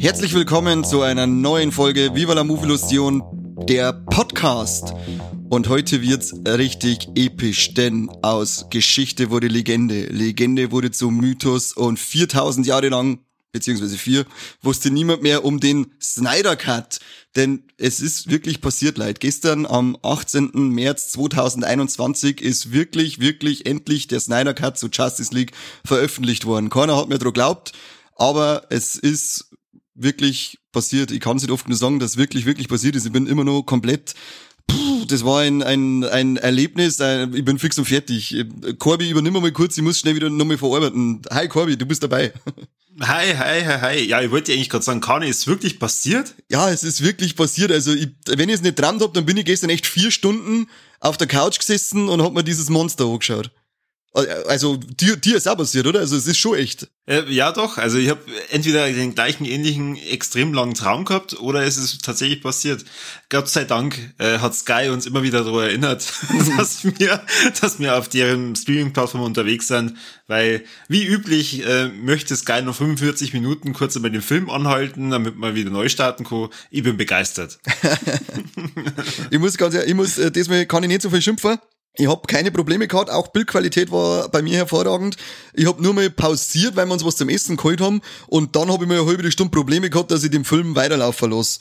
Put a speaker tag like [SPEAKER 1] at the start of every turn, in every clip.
[SPEAKER 1] Herzlich willkommen zu einer neuen Folge Viva la Movilusion, der Podcast. Und heute wird's richtig episch, denn aus Geschichte wurde Legende. Legende wurde zum Mythos und 4000 Jahre lang, beziehungsweise vier, wusste niemand mehr um den Snyder Cut. Denn es ist wirklich passiert, Leid. Gestern am 18. März 2021 ist wirklich, wirklich endlich der Snyder Cut zu Justice League veröffentlicht worden. Keiner hat mir daran geglaubt, aber es ist wirklich passiert. Ich kann es nicht oft genug sagen, dass wirklich, wirklich passiert ist. Ich bin immer noch komplett das war ein, ein, ein Erlebnis, ich bin fix und fertig. Corby, übernimm mal kurz, ich muss schnell wieder nochmal verarbeiten. Hi Corby, du bist dabei.
[SPEAKER 2] Hi, hi, hi, hi. Ja, ich wollte eigentlich gerade sagen, Kane, ist wirklich passiert?
[SPEAKER 1] Ja, es ist wirklich passiert. Also, ich, wenn ich es nicht dran hab, dann bin ich gestern echt vier Stunden auf der Couch gesessen und hab mir dieses Monster angeschaut. Also dir, dir ist auch passiert, oder? Also es ist schon echt.
[SPEAKER 2] Äh, ja, doch. Also ich habe entweder den gleichen ähnlichen extrem langen Traum gehabt oder es ist tatsächlich passiert. Gott sei Dank äh, hat Sky uns immer wieder darüber erinnert, dass wir, dass wir auf deren Streaming-Plattform unterwegs sind, weil wie üblich äh, möchte Sky noch 45 Minuten kurz über den Film anhalten, damit man wieder neu starten kann. Ich bin begeistert.
[SPEAKER 1] ich muss ganz, ich muss, äh, diesmal kann ich nicht so viel schimpfen. Ich habe keine Probleme gehabt, auch Bildqualität war bei mir hervorragend. Ich habe nur mal pausiert, weil wir uns was zum Essen geholt haben und dann habe ich mal eine halbe Stunde Probleme gehabt, dass ich den Film weiterlaufen lasse.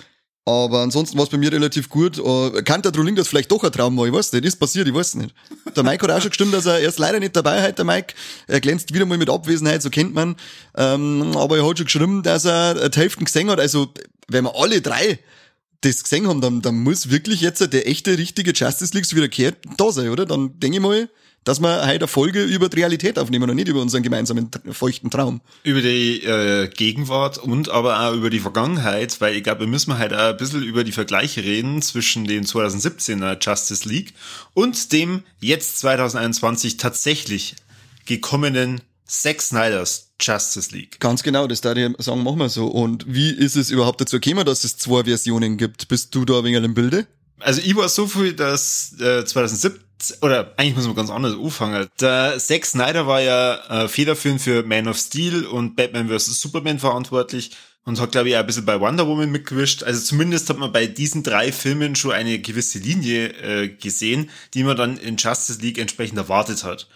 [SPEAKER 1] Aber ansonsten war es bei mir relativ gut. Uh, kann der Trolling das vielleicht doch ein Traum war? Ich weiß nicht. Ist passiert, ich weiß nicht. Der Mike hat auch schon gestimmt, dass er, er ist leider nicht dabei heute, der Mike. Er glänzt wieder mal mit Abwesenheit, so kennt man. Ähm, aber er hat schon geschrieben, dass er die Hälfte gesehen hat. Also, wenn wir alle drei das gesehen haben, dann, dann muss wirklich jetzt der echte, richtige Justice League wieder kehrt da sein, oder? Dann denke ich mal, dass wir heute eine Folge über die Realität aufnehmen und nicht über unseren gemeinsamen feuchten Traum.
[SPEAKER 2] Über die äh, Gegenwart und aber auch über die Vergangenheit, weil ich glaube, wir müssen halt auch ein bisschen über die Vergleiche reden zwischen dem 2017er Justice League und dem jetzt 2021 tatsächlich gekommenen Zack Snyders Justice League.
[SPEAKER 1] Ganz genau, das da ich sagen, machen wir so. Und wie ist es überhaupt dazu gekommen, dass es zwei Versionen gibt? Bist du da ein wenig im Bilde?
[SPEAKER 2] Also ich war so viel, dass äh, 2017 oder eigentlich muss man ganz anders anfangen. Der Zack Snyder war ja äh, federführend für Man of Steel und Batman vs. Superman verantwortlich und hat, glaube ich, auch ein bisschen bei Wonder Woman mitgewischt. Also zumindest hat man bei diesen drei Filmen schon eine gewisse Linie äh, gesehen, die man dann in Justice League entsprechend erwartet hat.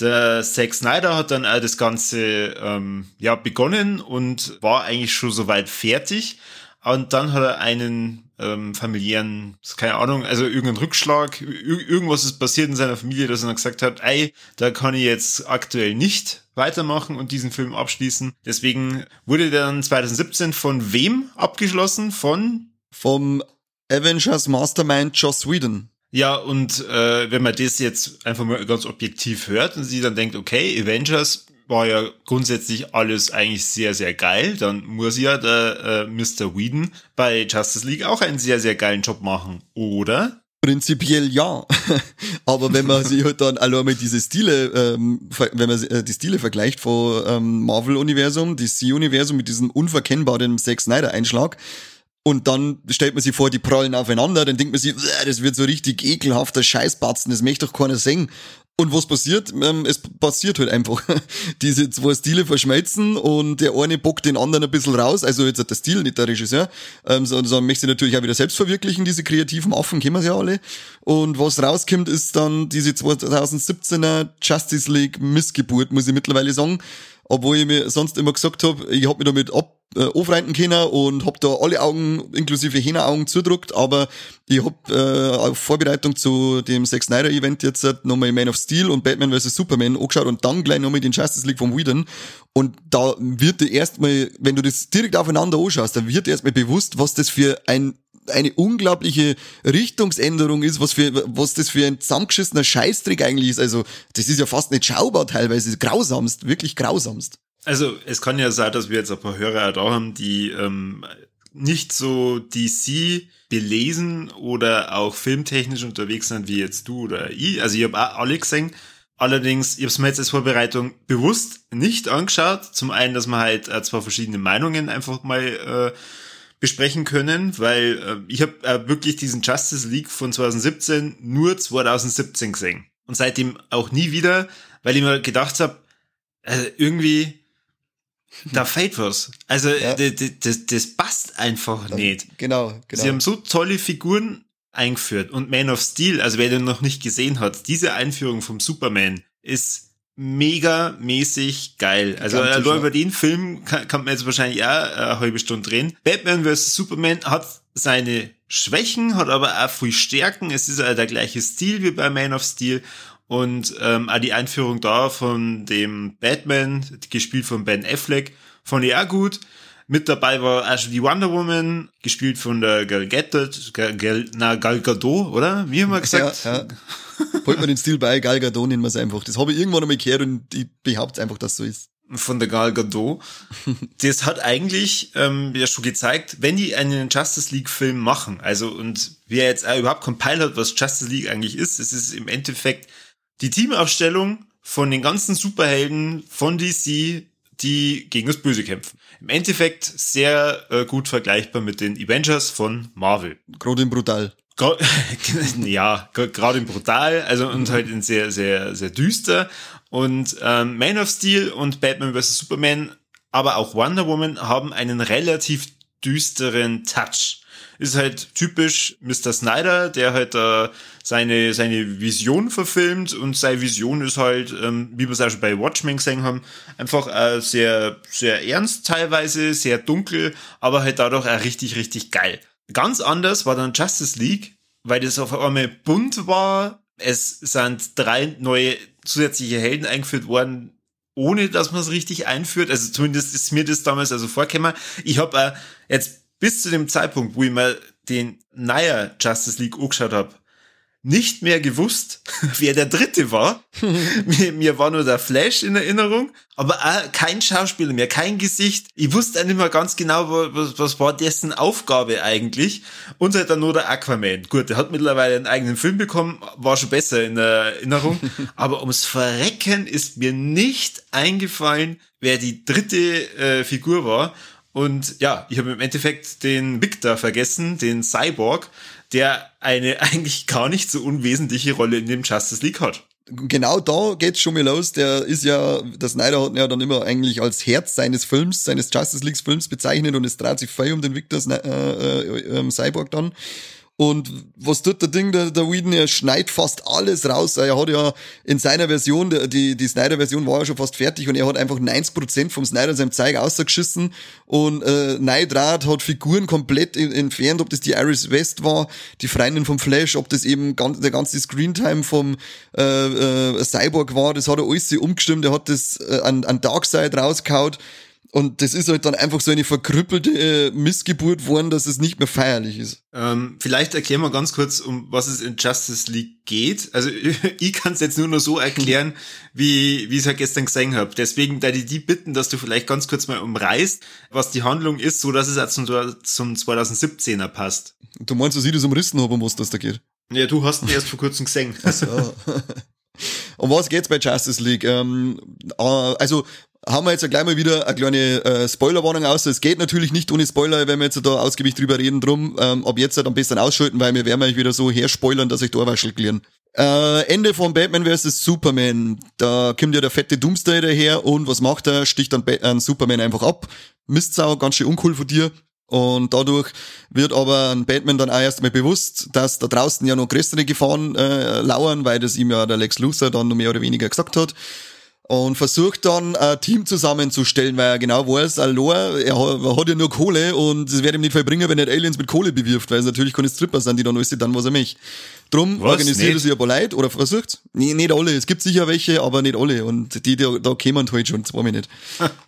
[SPEAKER 2] Der Zack Snyder hat dann auch das Ganze ähm, ja, begonnen und war eigentlich schon soweit fertig. Und dann hat er einen ähm, familiären, keine Ahnung, also irgendeinen Rückschlag, irgendwas ist passiert in seiner Familie, dass er dann gesagt hat, ey, da kann ich jetzt aktuell nicht weitermachen und diesen Film abschließen. Deswegen wurde der dann 2017 von wem abgeschlossen? Von?
[SPEAKER 1] Vom Avengers Mastermind Joss Whedon.
[SPEAKER 2] Ja, und äh, wenn man das jetzt einfach mal ganz objektiv hört und sie dann denkt, okay, Avengers war ja grundsätzlich alles eigentlich sehr, sehr geil, dann muss ja der äh, Mr. Whedon bei Justice League auch einen sehr, sehr geilen Job machen, oder?
[SPEAKER 1] Prinzipiell ja. Aber wenn man sich halt dann allein mal diese Stile, ähm, wenn man äh, die Stile vergleicht von ähm, Marvel-Universum, DC-Universum mit diesem unverkennbaren Zack Snyder-Einschlag, und dann stellt man sich vor, die prallen aufeinander, dann denkt man sich, das wird so richtig ekelhafter Scheißbatzen, das möchte doch keiner sehen. Und was passiert? Ähm, es passiert halt einfach. Diese zwei Stile verschmelzen und der eine bockt den anderen ein bisschen raus. Also jetzt der Stil, nicht der Regisseur. Ähm, sondern so möchte natürlich auch wieder selbst verwirklichen, diese kreativen Affen, kennen wir ja alle. Und was rauskommt, ist dann diese 2017er Justice League Missgeburt, muss ich mittlerweile sagen obwohl ich mir sonst immer gesagt habe, ich hab mich damit ab äh, aufreiten können und hab da alle Augen, inklusive Hähneraugen zudruckt, aber ich hab äh, auf Vorbereitung zu dem Zack Snyder Event jetzt nochmal Man of Steel und Batman vs. Superman angeschaut und dann gleich nochmal den Justice League von Whedon und da wird dir erstmal, wenn du das direkt aufeinander anschaust, dann wird dir erstmal bewusst, was das für ein eine unglaubliche Richtungsänderung ist, was für, was das für ein zusammengeschissener Scheißtrick eigentlich ist. Also, das ist ja fast nicht schaubar teilweise. Grausamst, wirklich grausamst.
[SPEAKER 2] Also, es kann ja sein, dass wir jetzt ein paar Hörer da haben, die ähm, nicht so DC belesen oder auch filmtechnisch unterwegs sind wie jetzt du oder ich. Also, ich habe auch alle gesehen. Allerdings, ich habe es mir jetzt als Vorbereitung bewusst nicht angeschaut. Zum einen, dass man halt äh, zwei verschiedene Meinungen einfach mal äh, besprechen können, weil äh, ich habe äh, wirklich diesen Justice League von 2017 nur 2017 gesehen. Und seitdem auch nie wieder, weil ich mir gedacht habe, äh, irgendwie, da fehlt was. Also
[SPEAKER 1] Ja.
[SPEAKER 2] das, das, passt einfach nicht.
[SPEAKER 1] Genau, genau.
[SPEAKER 2] Sie haben so tolle Figuren eingeführt und Man of Steel, also wer den noch nicht gesehen hat, diese Einführung vom Superman ist mega mäßig geil. Also
[SPEAKER 1] ja.
[SPEAKER 2] über den Film kann, kann man jetzt wahrscheinlich auch eine halbe Stunde drehen. Batman vs. Superman hat seine Schwächen, hat aber auch viel Stärken. Es ist auch der gleiche Stil wie bei Man of Steel. Und ähm, auch die Einführung da von dem Batman, gespielt von Ben Affleck, fand ich auch gut. Mit dabei war schon die Wonder Woman, gespielt von der Gal Gadot, Gal, Gal, na, Gal Gadot, oder? Wie haben wir gesagt?
[SPEAKER 1] Ja, ja. Holt man den Stil bei, Gal Gadot nennen wir es einfach. Das habe ich irgendwann einmal gehört und ich behaupte einfach, dass so ist.
[SPEAKER 2] Von der Gal Gadot. Das hat eigentlich ähm, ja schon gezeigt, wenn die einen Justice League Film machen, also und wer jetzt auch überhaupt Peil hat, was Justice League eigentlich ist, es ist im Endeffekt die Teamaufstellung von den ganzen Superhelden von DC, die gegen das Böse kämpfen. Im Endeffekt sehr äh, gut vergleichbar mit den Avengers von Marvel.
[SPEAKER 1] Gerade in brutal.
[SPEAKER 2] Gra- ja, gerade in brutal, also und halt in sehr, sehr, sehr düster. Und ähm, Man of Steel und Batman vs. Superman, aber auch Wonder Woman haben einen relativ düsteren Touch. Ist halt typisch Mr. Snyder, der halt äh, seine, seine Vision verfilmt und seine Vision ist halt, ähm, wie wir es auch schon bei Watchmen gesehen haben, einfach äh, sehr, sehr ernst teilweise, sehr dunkel, aber halt dadurch auch richtig, richtig geil. Ganz anders war dann Justice League, weil das auf einmal bunt war. Es sind drei neue zusätzliche Helden eingeführt worden, ohne dass man es richtig einführt. Also zumindest ist mir das damals also vorgekommen. Ich habe äh, jetzt bis zu dem Zeitpunkt, wo ich mal den Naya Justice League angeschaut habe, nicht mehr gewusst, wer der dritte war. mir, mir war nur der Flash in Erinnerung, aber auch kein Schauspieler mehr, kein Gesicht. Ich wusste auch nicht mehr ganz genau, was, was war dessen Aufgabe eigentlich. Und halt dann nur der Aquaman. Gut, der hat mittlerweile einen eigenen Film bekommen, war schon besser in der Erinnerung. aber ums Verrecken ist mir nicht eingefallen, wer die dritte äh, Figur war. Und ja, ich habe im Endeffekt den Victor vergessen, den Cyborg, der eine eigentlich gar nicht so unwesentliche Rolle in dem Justice League hat.
[SPEAKER 1] Genau da geht's schon mal los. Der ist ja, der Snyder hat ihn ja dann immer eigentlich als Herz seines Films, seines Justice League Films bezeichnet und es dreht sich voll um den Victor Sny- äh, äh, ähm, Cyborg dann. Und was tut der Ding, der, der Whedon, er schneidet fast alles raus. Er hat ja in seiner Version, die, die Snyder-Version war ja schon fast fertig und er hat einfach 90% vom Snyder in seinem Zeug ausgeschissen und äh, Neidrat hat Figuren komplett entfernt, ob das die Iris West war, die Freundin vom Flash, ob das eben ganz, der ganze Screentime vom äh, äh, Cyborg war, das hat er alles umgestimmt, er hat das äh, an, an Darkseid rausgehauen. Und das ist halt dann einfach so eine verkrüppelte äh, Missgeburt worden, dass es nicht mehr feierlich ist.
[SPEAKER 2] Ähm, vielleicht erklären wir ganz kurz, um was es in Justice League geht. Also ich kann es jetzt nur noch so erklären, wie wie ich es halt gestern gesehen habe. Deswegen da die die bitten, dass du vielleicht ganz kurz mal umreißt, was die Handlung ist, so dass es auch zum, zum 2017er passt.
[SPEAKER 1] Du meinst, dass ich das umrissen habe, um was das da geht?
[SPEAKER 2] Ja, du hast ihn erst vor kurzem gesehen.
[SPEAKER 1] So. um was geht's bei Justice League? Ähm, äh, also haben wir jetzt gleich mal wieder eine kleine äh, Spoilerwarnung aus. Es geht natürlich nicht ohne Spoiler, wenn wir jetzt da ausgiebig drüber reden. Drum ähm, ab jetzt halt am besten ausschalten, weil wir werden euch wieder so herspoilern, dass euch da waschel klären. Äh, Ende von Batman vs. Superman. Da kommt ja der fette Doomsday daher und was macht er? Sticht dann Ba- an Superman einfach ab. Mistsau, ganz schön uncool von dir. Und dadurch wird aber ein Batman dann auch erstmal bewusst, dass da draußen ja noch größere Gefahren äh, lauern, weil das ihm ja der Lex Luthor dann noch mehr oder weniger gesagt hat. Und versucht dann ein Team zusammenzustellen, weil er genau weiß, Alor, er hat, er hat ja nur Kohle und es wird ihm nicht viel bringen, wenn er Aliens mit Kohle bewirft, weil es natürlich keine Stripper sind, die dann alles dann, was er möchte. Drum
[SPEAKER 2] Was?
[SPEAKER 1] organisiert er sich ein paar Leute oder versucht Nee, nicht alle. Es gibt sicher welche, aber nicht alle. Und die, die da kämen halt schon, zwei Minuten.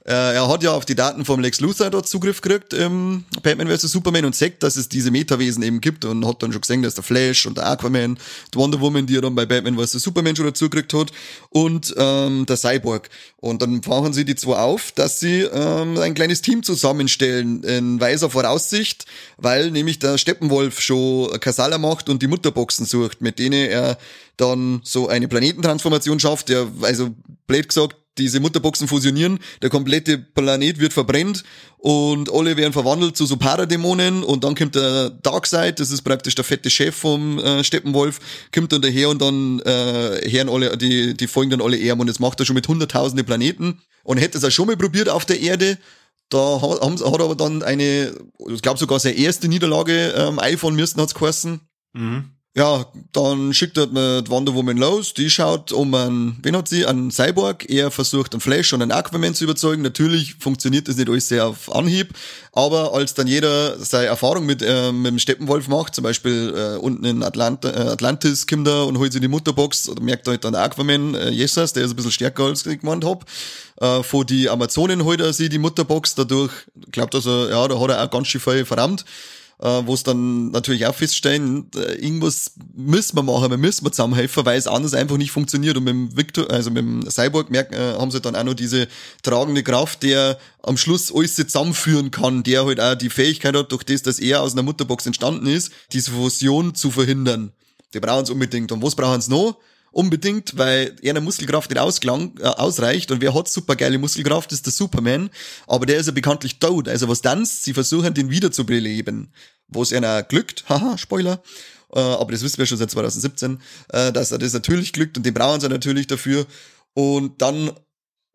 [SPEAKER 1] äh, er hat ja auf die Daten vom Lex Luthor dort Zugriff gekriegt, ähm, Batman vs. Superman und sagt, dass es diese Metawesen eben gibt und hat dann schon gesehen, dass der Flash und der Aquaman, die Wonder Woman, die er dann bei Batman vs. Superman schon dazu gekriegt hat und ähm, der Cyborg. Und dann fahren sie die zwei auf, dass sie ähm, ein kleines Team zusammenstellen in weiser Voraussicht, weil nämlich der Steppenwolf schon Kasala macht und die Mutterboxen sucht, mit denen er dann so eine Planetentransformation schafft, der, also blöd gesagt, diese Mutterboxen fusionieren, der komplette Planet wird verbrennt und alle werden verwandelt zu so Paradämonen und dann kommt der Darkseid, das ist praktisch der fette Chef vom äh, Steppenwolf, kommt dann daher und dann äh, hören alle, die, die folgen dann alle Erben und das macht er schon mit hunderttausende Planeten und hätte es auch schon mal probiert auf der Erde, da haben, hat er aber dann eine, ich glaube sogar seine erste Niederlage ähm, iPhone müssen hat's geheißen. Mhm. Ja, dann schickt er mit Wonder Woman los, die schaut um einen, wen hat sie, einen Cyborg, er versucht einen Flash und einen Aquaman zu überzeugen. Natürlich funktioniert das nicht alles sehr auf Anhieb, aber als dann jeder seine Erfahrung mit, äh, mit dem Steppenwolf macht, zum Beispiel äh, unten in Atlant äh, Atlantis kommt er und holt sich die Mutterbox, oder merkt halt dann der Aquaman, äh, Jesus, der ist ein bisschen stärker als ich gemeint hab. Äh, von die Amazonen holt er sich die Mutterbox, dadurch glaubt also, ja, da hat er auch ganz schön viel verrammt äh, wo es dann natürlich auch feststellen, äh, irgendwas müssen wir machen, wir müssen wir zusammenhelfen, weil es anders einfach nicht funktioniert. Und mit dem Victor, also mit dem Cyborg merken, äh, haben sie dann auch noch diese tragende Kraft, der am Schluss alles zusammenführen kann, der halt auch die Fähigkeit hat, durch das, dass er aus einer Mutterbox entstanden ist, diese Fusion zu verhindern. Die brauchen es unbedingt. Und was brauchen sie noch? Unbedingt, weil er eine Muskelkraft nicht ausklang, äh, ausreicht. Und wer hat super geile Muskelkraft, ist der Superman, aber der ist ja bekanntlich tot, also was dann? Sie versuchen den wieder zu beleben, wo es einer glückt, haha, Spoiler, äh, aber das wissen wir schon seit 2017, äh, dass er das natürlich glückt. Und den brauchen sie natürlich dafür. Und dann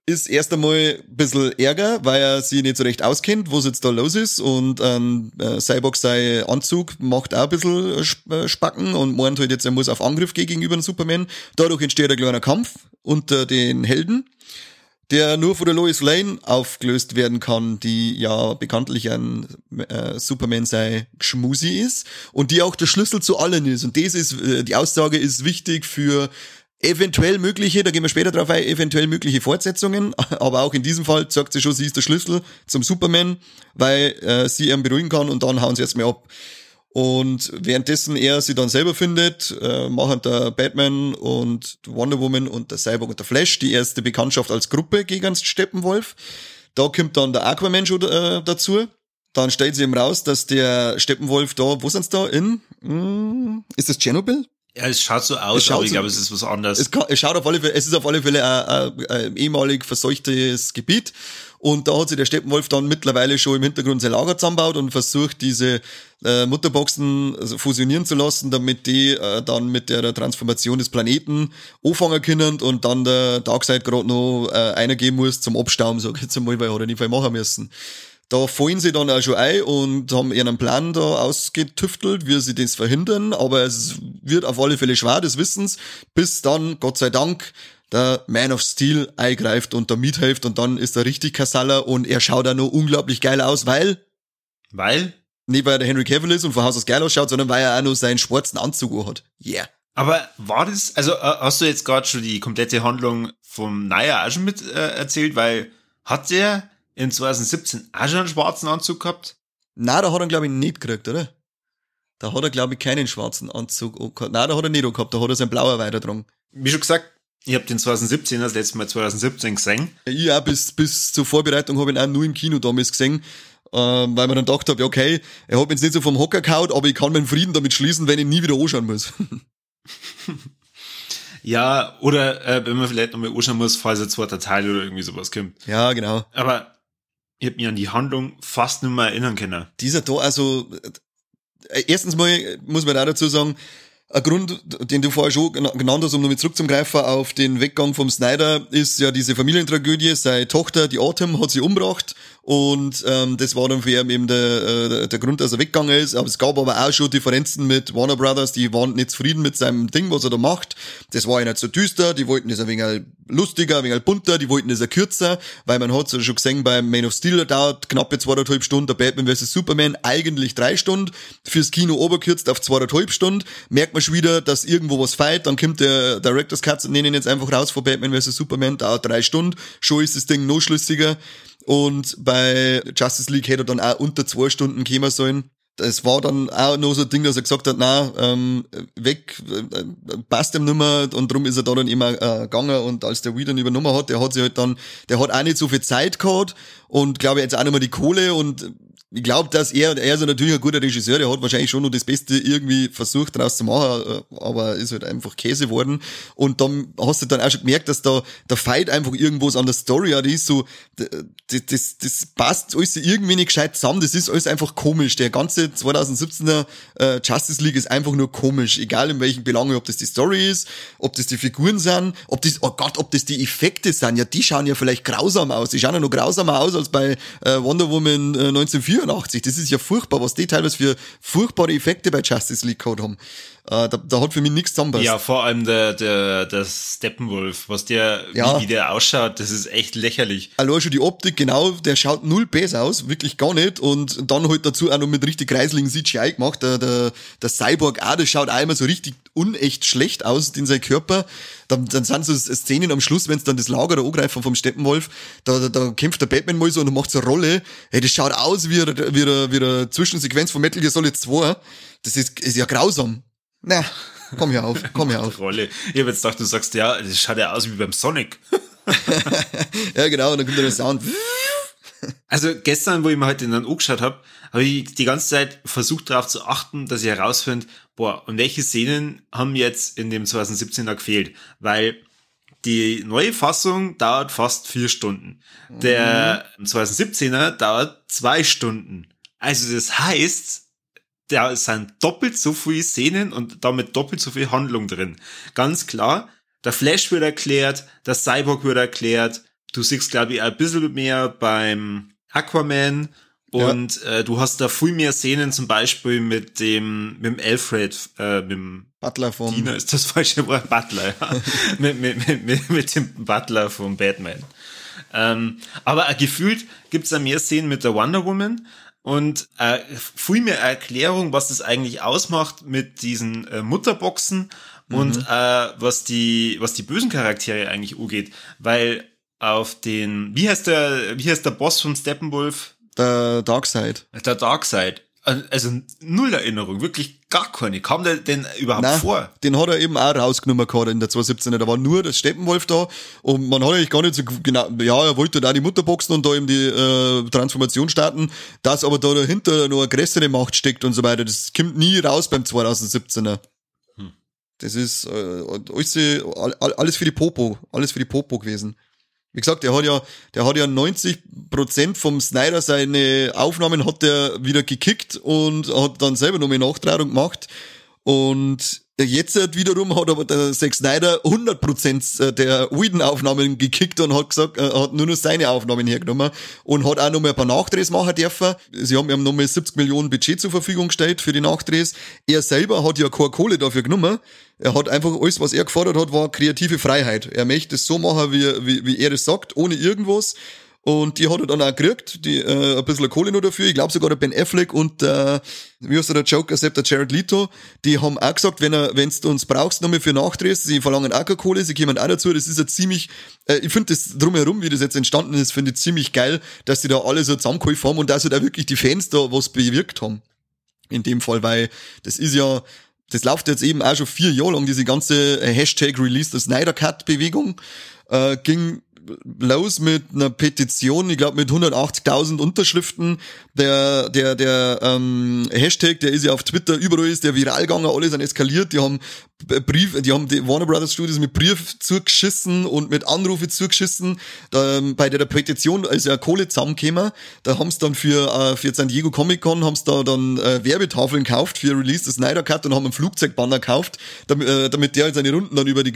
[SPEAKER 1] ist erst einmal ein bisschen Ärger, weil er sich nicht so recht auskennt, was jetzt da los ist. Und ähm, äh, Cyborg sein Anzug macht auch ein bisschen äh, Spacken und meint halt jetzt, er muss auf Angriff gehen gegenüber dem Superman. Dadurch entsteht ein kleiner Kampf unter den Helden, der nur von der Lois Lane aufgelöst werden kann, die ja bekanntlich ein äh, Superman sei Schmusi ist und die auch der Schlüssel zu allen ist. Und das ist, äh, die Aussage ist wichtig für eventuell mögliche, da gehen wir später drauf ein, eventuell mögliche Fortsetzungen, aber auch in diesem Fall sagt sie schon, sie ist der Schlüssel zum Superman, weil äh, sie ihn beruhigen kann und dann hauen sie erstmal ab. Und währenddessen er sie dann selber findet, äh, machen der Batman und Wonder Woman und der Cyborg und der Flash die erste Bekanntschaft als Gruppe gegen Steppenwolf. Da kommt dann der Aquaman schon äh, dazu. Dann stellt sie ihm raus, dass der Steppenwolf da, wo sind's da? In? Hm, ist das Tschernobyl?
[SPEAKER 2] Ja, es schaut so aus, schaut aber ich so, glaube, es ist was anderes.
[SPEAKER 1] Es, es, schaut auf alle Fälle, es ist auf alle Fälle ein, ein, ein ehemalig verseuchtes Gebiet. Und da hat sich der Steppenwolf dann mittlerweile schon im Hintergrund sein Lager zusammenbaut und versucht, diese äh, Mutterboxen also fusionieren zu lassen, damit die äh, dann mit der Transformation des Planeten anfangen können und dann der Darkseid gerade noch äh, einer geben muss zum Abstauben, sag ich jetzt einmal, weil er hat er nicht viel machen müssen. Da fallen sie dann auch schon ein und haben ihren Plan da ausgetüftelt, wie sie das verhindern, aber es wird auf alle Fälle schwer des Wissens, bis dann, Gott sei Dank, der Man of Steel eingreift und da mithilft und dann ist er richtig Kasala und er schaut da nur unglaublich geil aus, weil?
[SPEAKER 2] Weil?
[SPEAKER 1] Nicht weil er der Henry Cavill ist und von Haus aus geil ausschaut, sondern weil er auch noch seinen schwarzen Anzug hat. Yeah.
[SPEAKER 2] Aber war das, also äh, hast du jetzt gerade schon die komplette Handlung vom Naya auch schon mit äh, erzählt, weil hat der in 2017 auch schon einen schwarzen Anzug gehabt?
[SPEAKER 1] Na, da hat er, glaube ich, nicht gekriegt, oder? Da hat er, glaube ich, keinen schwarzen Anzug gehabt. Nein, da hat er nicht gehabt, da hat er sein blauer weiter dran.
[SPEAKER 2] Wie schon gesagt, ich habe den 2017 das letzte Mal 2017 gesehen.
[SPEAKER 1] Ich auch bis, bis zur Vorbereitung habe ich ihn auch nur im Kino damals gesehen, ähm, weil man dann gedacht habe, okay, er hat mich jetzt nicht so vom Hocker gehauen, aber ich kann meinen Frieden damit schließen, wenn ich nie wieder anschauen muss.
[SPEAKER 2] ja, oder äh, wenn man vielleicht nochmal anschauen muss, falls ein zweiter Teil oder irgendwie sowas kommt.
[SPEAKER 1] Ja, genau.
[SPEAKER 2] Aber ich habe mich an die Handlung fast nicht mehr erinnern können.
[SPEAKER 1] Dieser da, also äh, erstens mal muss man da dazu sagen, ein Grund, den du vorher schon genannt hast, um nochmal zurückzugreifen auf den Weggang vom Snyder, ist ja diese Familientragödie. Seine Tochter, die Autumn, hat sie umgebracht und ähm, das war dann für ihn eben der, äh, der Grund, dass er weggegangen ist. Aber es gab aber auch schon Differenzen mit Warner Brothers, die waren nicht zufrieden mit seinem Ding, was er da macht. Das war ja nicht so düster, die wollten das ein wenig lustiger, ein wenig bunter, die wollten das ein kürzer, weil man hat es ja schon gesehen, beim Man of Steel dauert knappe zweieinhalb Stunden, der Batman vs. Superman eigentlich drei Stunden, fürs Kino oberkürzt auf zweieinhalb Stunden, merkt man schon wieder, dass irgendwo was feit, dann kommt der Director's Cut, nennen ihn jetzt einfach raus von Batman vs. Superman, dauert drei Stunden, schon ist das Ding noch schlüssiger. Und bei Justice League hätte er dann auch unter zwei Stunden kommen sollen. es war dann auch noch so ein Ding, dass er gesagt hat, na ähm, weg, äh, passt ihm nimmer. Und darum ist er da dann immer äh, gegangen. Und als der Whedon übernommen hat, der hat sich halt dann, der hat auch nicht so viel Zeit gehabt. Und glaube jetzt auch nicht mehr die Kohle. Und ich glaube, dass er, er ist natürlich ein guter Regisseur, der hat wahrscheinlich schon noch das Beste irgendwie versucht daraus zu machen, äh, aber ist halt einfach Käse geworden. Und dann hast du dann auch schon gemerkt, dass da der Fight einfach irgendwo an der Story, die ist so, das, das, das passt alles irgendwie nicht gescheit zusammen, das ist alles einfach komisch. Der ganze 2017er äh, Justice League ist einfach nur komisch, egal in welchen Belangen, ob das die Story ist, ob das die Figuren sind, ob das, oh Gott, ob das die Effekte sind, ja, die schauen ja vielleicht grausam aus, die schauen ja noch grausamer aus als bei äh, Wonder Woman äh, 1984 84. Das ist ja furchtbar, was die teilweise für furchtbare Effekte bei Justice League gehabt haben. Äh, da, da hat für mich nichts zusammenpasst.
[SPEAKER 2] Ja, vor allem der, der, der Steppenwolf, was der,
[SPEAKER 1] Ja.
[SPEAKER 2] wie, wie der ausschaut, das ist echt lächerlich.
[SPEAKER 1] Allein schon die Optik, genau, der schaut null besser aus, wirklich gar nicht. Und dann halt dazu auch noch mit richtig kreisligen CGI gemacht. Der, der, der Cyborg auch, das schaut immer so richtig unecht schlecht aus in seinem Körper. Dann, dann sind so Szenen am Schluss, wenn es dann das Lager da angreifen vom Steppenwolf, da, da, da kämpft der Batman mal so und macht so eine Rolle. Hey, das schaut aus wie eine, wie wie eine Zwischensequenz von Metal Gear Solid 2. Das ist, ist ja grausam. Na, komm hier auf, komm hier auf.
[SPEAKER 2] Rolle. Ich habe jetzt gedacht, du sagst, ja, das schaut ja aus wie beim Sonic.
[SPEAKER 1] Ja, genau, und dann kommt dann der Sound.
[SPEAKER 2] Also gestern, wo ich mir heute den dann angeschaut habe, habe ich die ganze Zeit versucht darauf zu achten, dass ich herausfinde, boah, und welche Szenen haben jetzt in dem 2017er gefehlt? Weil die neue Fassung dauert fast vier Stunden. Der 2017er dauert zwei Stunden. Also das heißt, da sind doppelt so viele Szenen und damit doppelt so viel Handlung drin. Ganz klar, der Flash wird erklärt, der Cyborg wird erklärt, du siehst, glaube ich, ein bisschen mehr beim Aquaman und äh, du hast da viel mehr Szenen, zum Beispiel mit dem, mit dem Alfred, äh, mit dem
[SPEAKER 1] Butler vom,
[SPEAKER 2] Diener ist das falsche Wort, Butler, ja. mit, mit, mit, mit, mit dem Butler von Batman. Ähm, aber gefühlt gibt's da mehr Szenen mit der Wonder Woman und äh, viel mehr Erklärung, was das eigentlich ausmacht mit diesen äh, Mutterboxen und äh, was die was die bösen Charaktere eigentlich angeht, weil auf den wie heißt der wie heißt der Boss vom Steppenwolf?
[SPEAKER 1] Der Darkseid.
[SPEAKER 2] der Darkseid also null Erinnerung wirklich gar keine kam der denn überhaupt
[SPEAKER 1] Nein,
[SPEAKER 2] vor
[SPEAKER 1] den hat er eben auch rausgenommen gehabt in der 2017er. Da war nur der Steppenwolf da und man hat eigentlich gar nicht so genau, ja, er wollte da die Mutterboxen und da eben die äh, Transformation starten, dass aber da dahinter noch eine größere Macht steckt und so weiter. Das kommt nie raus beim 2017er. Das ist äh, alles, all- alles für die Popo, alles für die Popo gewesen. Wie gesagt, der hat ja, der hat ja 90 Prozent vom Snyder seine Aufnahmen hat der wieder gekickt und hat dann selber nochmal Nachtragung gemacht. Und jetzt halt wiederum hat aber der Zack Snyder 100 Prozent der Whedon-Aufnahmen gekickt und hat gesagt, äh, hat nur noch seine Aufnahmen hergenommen und hat auch nochmal ein paar Nachdrehs machen dürfen. Sie haben ihm nochmal 70 Millionen Budget zur Verfügung gestellt für die Nachdrehs. Er selber hat ja keine Kohle dafür genommen. Er hat einfach alles, was er gefordert hat, war kreative Freiheit. Er möchte es so machen, wie, wie, wie er es sagt, ohne irgendwas. Und die hat er dann auch gekriegt, die, äh, ein bisschen Kohle noch dafür. Ich glaube sogar der Ben Affleck und der, wie heißt der, Joker, selbst der Jared Leto, die haben auch gesagt, wenn er, wenn du uns brauchst, nochmal für Nachdrehs, sie verlangen auch keine Kohle, sie kommen auch dazu. Das ist ja ziemlich, äh, ich finde das drumherum, wie das jetzt entstanden ist, finde ich ziemlich geil, dass die da alle so zusammengeholfen haben und dass halt auch wirklich die Fans da was bewirkt haben. In dem Fall, weil das ist ja, das läuft jetzt eben auch schon vier Jahre lang, diese ganze Hashtag Release the Snyder Cut Bewegung, äh, ging los mit einer Petition, ich glaube mit 180.000 Unterschriften. Der, der, der ähm, Hashtag, der ist ja auf Twitter, überall ist der viral gegangen, alle sind eskaliert, die haben Brief, die haben die Warner Brothers Studios mit Brief zugeschissen und mit Anrufe zugeschissen. Da, ähm, bei der Petition ist ja Kohle zusammengekommen. Da haben sie dann für, äh, für San Diego Comic Con haben sie da dann äh, Werbetafeln gekauft für Release des Snyder Cut und haben einen Flugzeugbanner gekauft, damit, äh, damit der seine Runden dann über die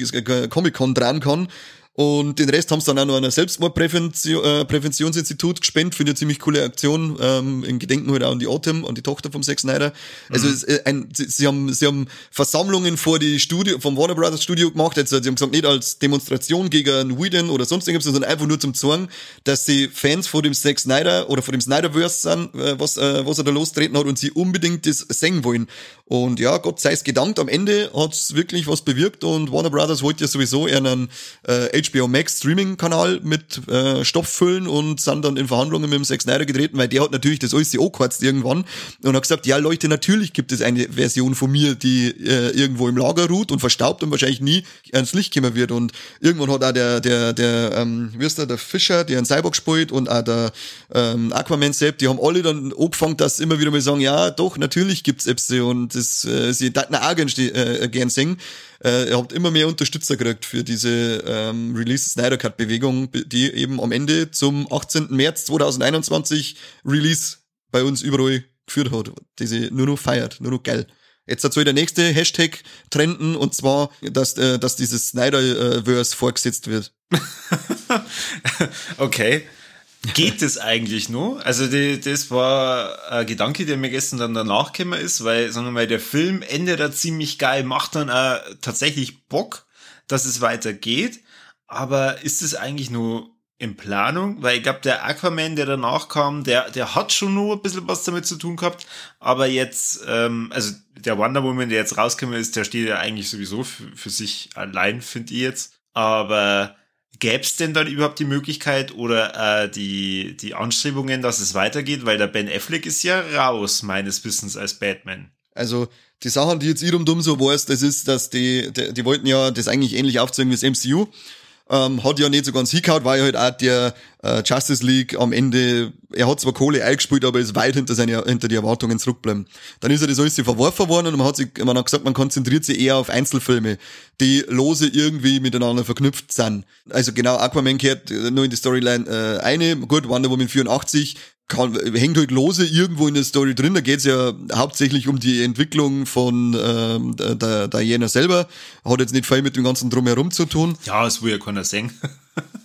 [SPEAKER 1] Comic Con dran kann. Und den Rest haben sie dann auch noch an ein Selbstmordprävention, äh, gespendet, finde ich eine ziemlich coole Aktion, ähm, in Gedenken halt auch an die Autumn, an die Tochter vom Zack Snyder. Also es, äh, ein, sie, sie haben sie haben Versammlungen vor die Studio, vom Warner Brothers Studio gemacht, jetzt, sie haben gesagt, nicht als Demonstration gegen Whedon oder sonst irgendwas, sondern einfach nur zum Zorn, dass sie Fans vor dem Zack Snyder oder vor dem Snyderverse sind, äh, was, äh, was er da lostreten hat und sie unbedingt das singen wollen. Und ja, Gott sei es gedankt, am Ende hat's wirklich was bewirkt und Warner Brothers wollte ja sowieso einen äh, HBO Max Streaming-Kanal mit äh, Stoff füllen und sind dann in Verhandlungen mit dem Zack Snyder getreten, weil der hat natürlich das alles angekürzt irgendwann und hat gesagt, ja Leute, natürlich gibt es eine Version von mir, die äh, irgendwo im Lager ruht und verstaubt und wahrscheinlich nie ans Licht kommen wird. Und irgendwann hat auch der, der, der, ähm, wie ist der, der Fischer, der einen Cyborg spielt und auch der ähm, Aquaman selbst, die haben alle dann angefangen, dass immer wieder mal sagen, ja doch, natürlich gibt's Epse und das, äh, sie daten auch äh, gern singen. Äh, ihr habt immer mehr Unterstützer gekriegt für diese ähm, Release Snyder Cut Bewegung, die eben am Ende zum 18. März 2021 Release bei uns überall geführt hat, die sie nur noch feiert, nur noch geil. Jetzt soll der nächste Hashtag trenden und zwar, dass, äh, dass dieses Snyder-Verse vorgesetzt wird.
[SPEAKER 2] okay. Geht das eigentlich nur? Also die, das war ein Gedanke, der mir gestern dann danach gekommen ist, weil, wir mal, der Film endet da ziemlich geil, macht dann auch tatsächlich Bock, dass es weitergeht. Aber ist es eigentlich nur in Planung? Weil ich glaube, der Aquaman, der danach kam, der, der hat schon nur ein bisschen was damit zu tun gehabt. Aber jetzt, ähm, also der Wonder Woman, der jetzt rausgekommen ist, der steht ja eigentlich sowieso für, für sich allein, finde ich jetzt. Aber Gäbe es denn dann überhaupt die Möglichkeit oder äh, die, die Anstrebungen, dass es weitergeht? Weil der Ben Affleck ist ja raus, meines Wissens, als Batman.
[SPEAKER 1] Also die Sachen, die jetzt ihrem dumm so weiß, das ist, dass die, die, die wollten ja das eigentlich ähnlich aufzeigen wie das MCU ähm, hat ja nicht so ganz hingehauen, war ja halt auch der äh, Justice League am Ende, er hat zwar Kohle eingespielt, aber ist weit hinter seine, hinter die Erwartungen zurückbleiben. Dann ist er das alles verworfen worden und man hat sich, man hat gesagt, man konzentriert sich eher auf Einzelfilme, die lose irgendwie miteinander verknüpft sind. Also genau, Aquaman kehrt nur in die Storyline äh, eine, gut, Wonder Woman 84, kann, hängt halt lose irgendwo in der Story drin. Da geht's ja hauptsächlich um die Entwicklung von ähm, der Diana selber. Hat jetzt nicht viel mit dem ganzen Drumherum zu tun.
[SPEAKER 2] Ja, das will ja keiner sehen.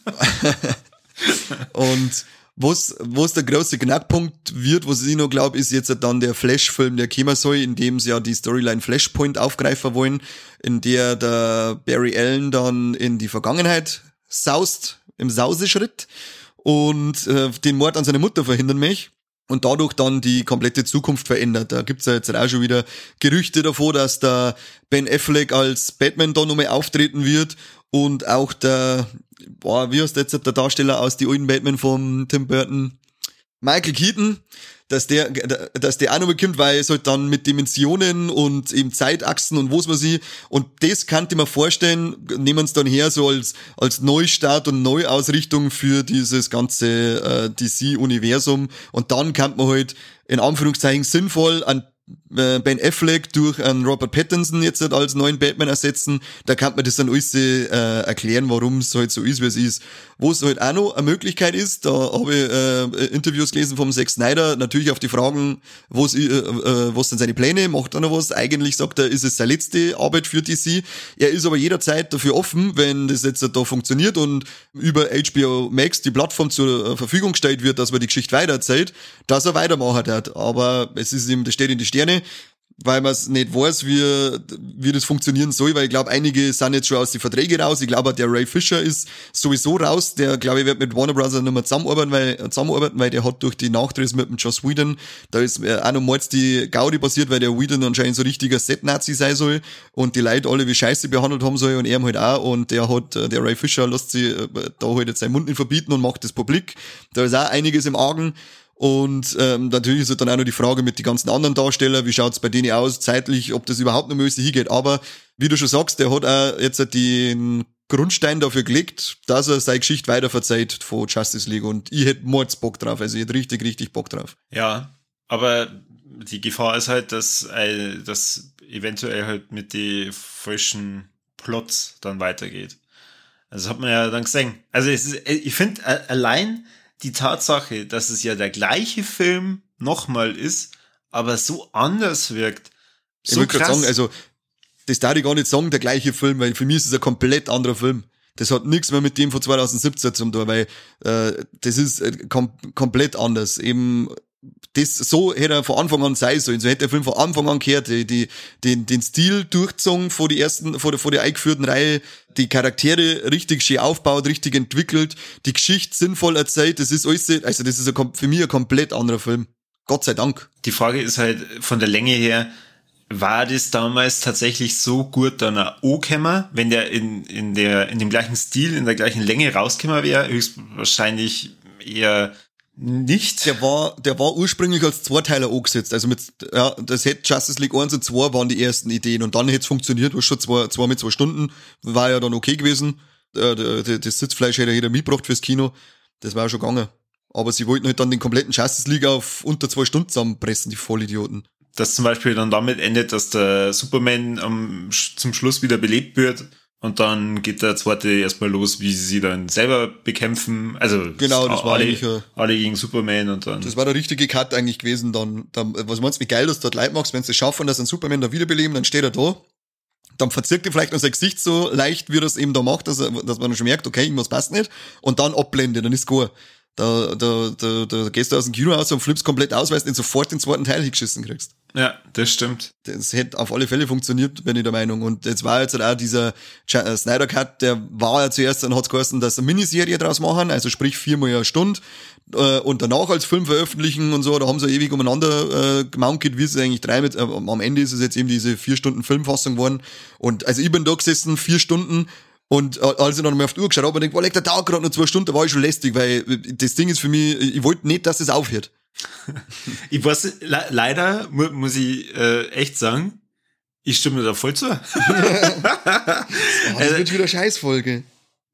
[SPEAKER 1] und was, was der große Knackpunkt wird, was ich noch glaube, ist jetzt dann der Flash-Film, der kommen soll, in dem sie ja die Storyline Flashpoint aufgreifen wollen, in der der Barry Allen dann in die Vergangenheit saust, im Sauseschritt und äh, den Mord an seiner Mutter verhindern mich und dadurch dann die komplette Zukunft verändert. Da gibt's ja jetzt auch schon wieder Gerüchte davor, dass der Ben Affleck als Batman da nochmal auftreten wird und auch der, boah, wie heißt jetzt der Darsteller aus die alten Batman von Tim Burton? Michael Keaton, dass der, dass der auch noch kommt, weil es halt dann mit Dimensionen und eben Zeitachsen und was weiß ich, und das kannte man vorstellen, nehmen es dann her so als, als Neustart und Neuausrichtung für dieses ganze äh, DC-Universum und dann kann man halt in Anführungszeichen sinnvoll an äh, Ben Affleck durch einen Robert Pattinson jetzt halt als neuen Batman ersetzen, da kann man das dann alles äh, erklären, warum es halt so ist, wie es ist. Wo es halt auch noch eine Möglichkeit ist, da habe ich äh, Interviews gelesen vom Zack Snyder, natürlich auf die Fragen, was, äh, äh, was denn seine Pläne, macht er noch was? Eigentlich sagt er, ist es seine letzte Arbeit für DC. Er ist aber jederzeit dafür offen, wenn das jetzt da funktioniert und über HBO Max die Plattform zur äh, Verfügung gestellt wird, dass man die Geschichte weitererzählt, dass er weitermachen hat. Aber es ist ihm, das steht in die Sterne, weil man es nicht weiß, wie, wie das funktionieren soll, weil ich glaube, einige sind jetzt schon aus den Verträgen raus. Ich glaube, der Ray Fisher ist sowieso raus. Der, glaube ich, wird mit Warner Bros. nicht mehr zusammenarbeiten, weil, zusammenarbeiten, weil der hat durch die Nachdrehs mit dem Joss Whedon, da ist äh, auch noch mal die Gaudi passiert, weil der Whedon anscheinend so richtiger Set-Nazi sein soll und die Leute alle wie Scheiße behandelt haben soll und er halt auch und der hat, äh, der Ray Fisher lässt sich äh, da halt jetzt seinen Mund nicht verbieten und macht das publik. Da ist auch einiges im Argen. Und ähm, natürlich ist dann auch noch die Frage mit den ganzen anderen Darstellern, wie schaut's bei denen aus, zeitlich, ob das überhaupt noch möglich hingeht. Aber wie du schon sagst, der hat auch jetzt den Grundstein dafür gelegt, dass er seine Geschichte weiterverzeiht von Justice League. Und ich hätte Mords Bock drauf, also ich hätte richtig, richtig Bock drauf.
[SPEAKER 2] Ja, aber die Gefahr ist halt, dass, äh, dass eventuell halt mit den falschen Plots dann weitergeht. Also das hat man ja dann gesehen. Also es ist, ich finde allein die Tatsache, dass es ja der gleiche Film nochmal ist, aber so anders wirkt.
[SPEAKER 1] So ich krass. Sagen, also, das darf ich gar nicht sagen, der gleiche Film, weil für mich ist es ein komplett anderer Film. Das hat nichts mehr mit dem von 2017 zu tun, weil äh, das ist äh, kom komplett anders. Eben das so hätte er von Anfang an sein sollen. So hätte der Film von Anfang an gehört, die, die, den, den Stil durchgezogen vor die ersten, vor der, vor der eingeführten Reihe, die Charaktere richtig schön aufbaut, richtig entwickelt, die Geschichte sinnvoll erzählt. Das ist alles, also das ist ein, für mich ein komplett anderer Film. Gott sei Dank.
[SPEAKER 2] Die Frage ist halt von der Länge her, war das damals tatsächlich so gut dann O-Kämmer, wenn der in, in der, in dem gleichen Stil, in der gleichen Länge rauskämmer wäre, höchstwahrscheinlich eher nicht.
[SPEAKER 1] Der war, der war ursprünglich als Zweiteiler angesetzt. Also mit, ja, das hätte Justice League 1 und 2 waren die ersten Ideen und dann hätte es funktioniert, was schon zwei, zwei mit zwei Stunden, war ja dann okay gewesen. Äh, das Sitzfleisch hätte jeder mitgebracht fürs Kino. Das war ja schon gegangen. Aber sie wollten halt dann den kompletten Justice League auf unter zwei Stunden zusammenpressen, die Vollidioten.
[SPEAKER 2] Das zum Beispiel dann damit endet, dass der Superman am, zum Schluss wieder belebt wird und dann geht der zweite erstmal los, wie sie sie dann selber bekämpfen. Also
[SPEAKER 1] genau, das war
[SPEAKER 2] alle,
[SPEAKER 1] eigentlich ein,
[SPEAKER 2] alle gegen Superman und dann.
[SPEAKER 1] Das war der richtige Cut eigentlich gewesen. Dann, dann was meinst du, wie geil du dort Leid machst, wenn sie es schaffen, dass ein Superman da wiederbeleben, dann steht er da. Dann verzirkt er vielleicht noch sein Gesicht so leicht, wie er es eben da macht, dass, er, dass man schon merkt, okay, irgendwas passt nicht. Und dann abblende, dann ist gut. Da, da, da, da gehst du aus dem Kino aus und flippst komplett aus, weil du sofort den zweiten Teil hingeschissen kriegst.
[SPEAKER 2] Ja, das stimmt.
[SPEAKER 1] Das hätte auf alle Fälle funktioniert, bin ich der Meinung. Und jetzt war jetzt halt auch dieser äh, Snyder Cut, der war ja zuerst, dann hat's geheißen, dass eine Miniserie draus machen, also sprich viermal eine Stunde äh, und danach als Film veröffentlichen und so, da haben sie ewig umeinander äh, gemountet, wie es eigentlich drei mit, äh, am Ende ist es jetzt eben diese vier Stunden Filmfassung geworden und also ich bin da gesessen, vier Stunden und äh, als ich dann mal auf die Uhr geschaut habe, denke, boah, leg der Tag gerade nur zwei Stunden, da war ich schon lästig, weil das Ding ist für mich, ich wollte nicht, dass es aufhört.
[SPEAKER 2] Ich weiß, le leider mu muss ich äh, echt sagen, ich stimme da voll zu. oh,
[SPEAKER 1] das wird wieder Scheißfolge.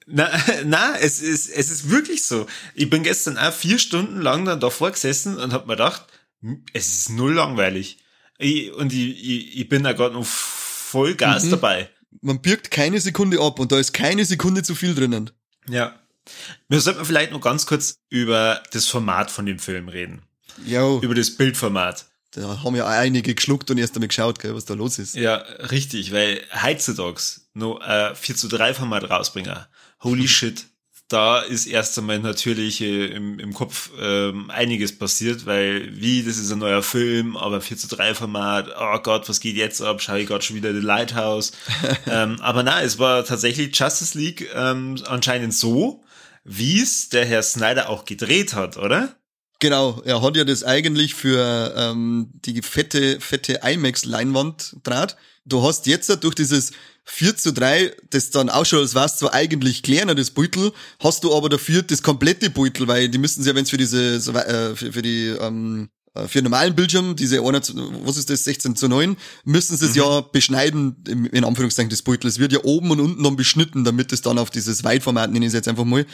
[SPEAKER 2] Na, na, es ist, es ist wirklich so. Ich bin gestern auch vier Stunden lang dann davor gesessen und hab mir gedacht, hm, es ist null langweilig. Ich, und ich, ich, ich bin da gerade noch voll Gas mhm. dabei
[SPEAKER 1] man birgt keine Sekunde ab und da ist keine Sekunde zu viel drinnen.
[SPEAKER 2] Ja. Wir sollten vielleicht noch ganz kurz über das Format von dem Film reden.
[SPEAKER 1] Jo.
[SPEAKER 2] Über das Bildformat.
[SPEAKER 1] Da haben ja einige geschluckt und erst einmal geschaut, gell, was da los ist.
[SPEAKER 2] Ja, richtig, weil heutzutage noch äh, 4 zu 3 Format rausbringen. Holy shit da ist erst einmal natürlich äh, im, im Kopf ähm, einiges passiert, weil wie, das ist ein neuer Film, aber 4 zu 3 Format, oh Gott, was geht jetzt ab? Schau ich gerade schon wieder The Lighthouse. ähm, aber na, es war tatsächlich Justice League ähm, anscheinend so, wie es der Herr Snyder auch gedreht hat, oder?
[SPEAKER 1] Genau, er hat ja das eigentlich für ähm, die fette, fette IMAX-Leinwand draht. Du hast jetzt durch dieses 4 zu 3, das dann auch schon, das war's zwar eigentlich kleiner, das Beutel, hast du aber dafür das komplette Beutel, weil die müssten ja, wenn es für diese, äh, für, für die, ähm, äh, für normalen Bildschirm, diese einer, was ist das, 16 zu 9, müssen sie es mhm. ja beschneiden, in Anführungszeichen, das Beutel. Es wird ja oben und unten dann beschnitten, damit es dann auf dieses Weitformat, nenne ich es jetzt einfach mal,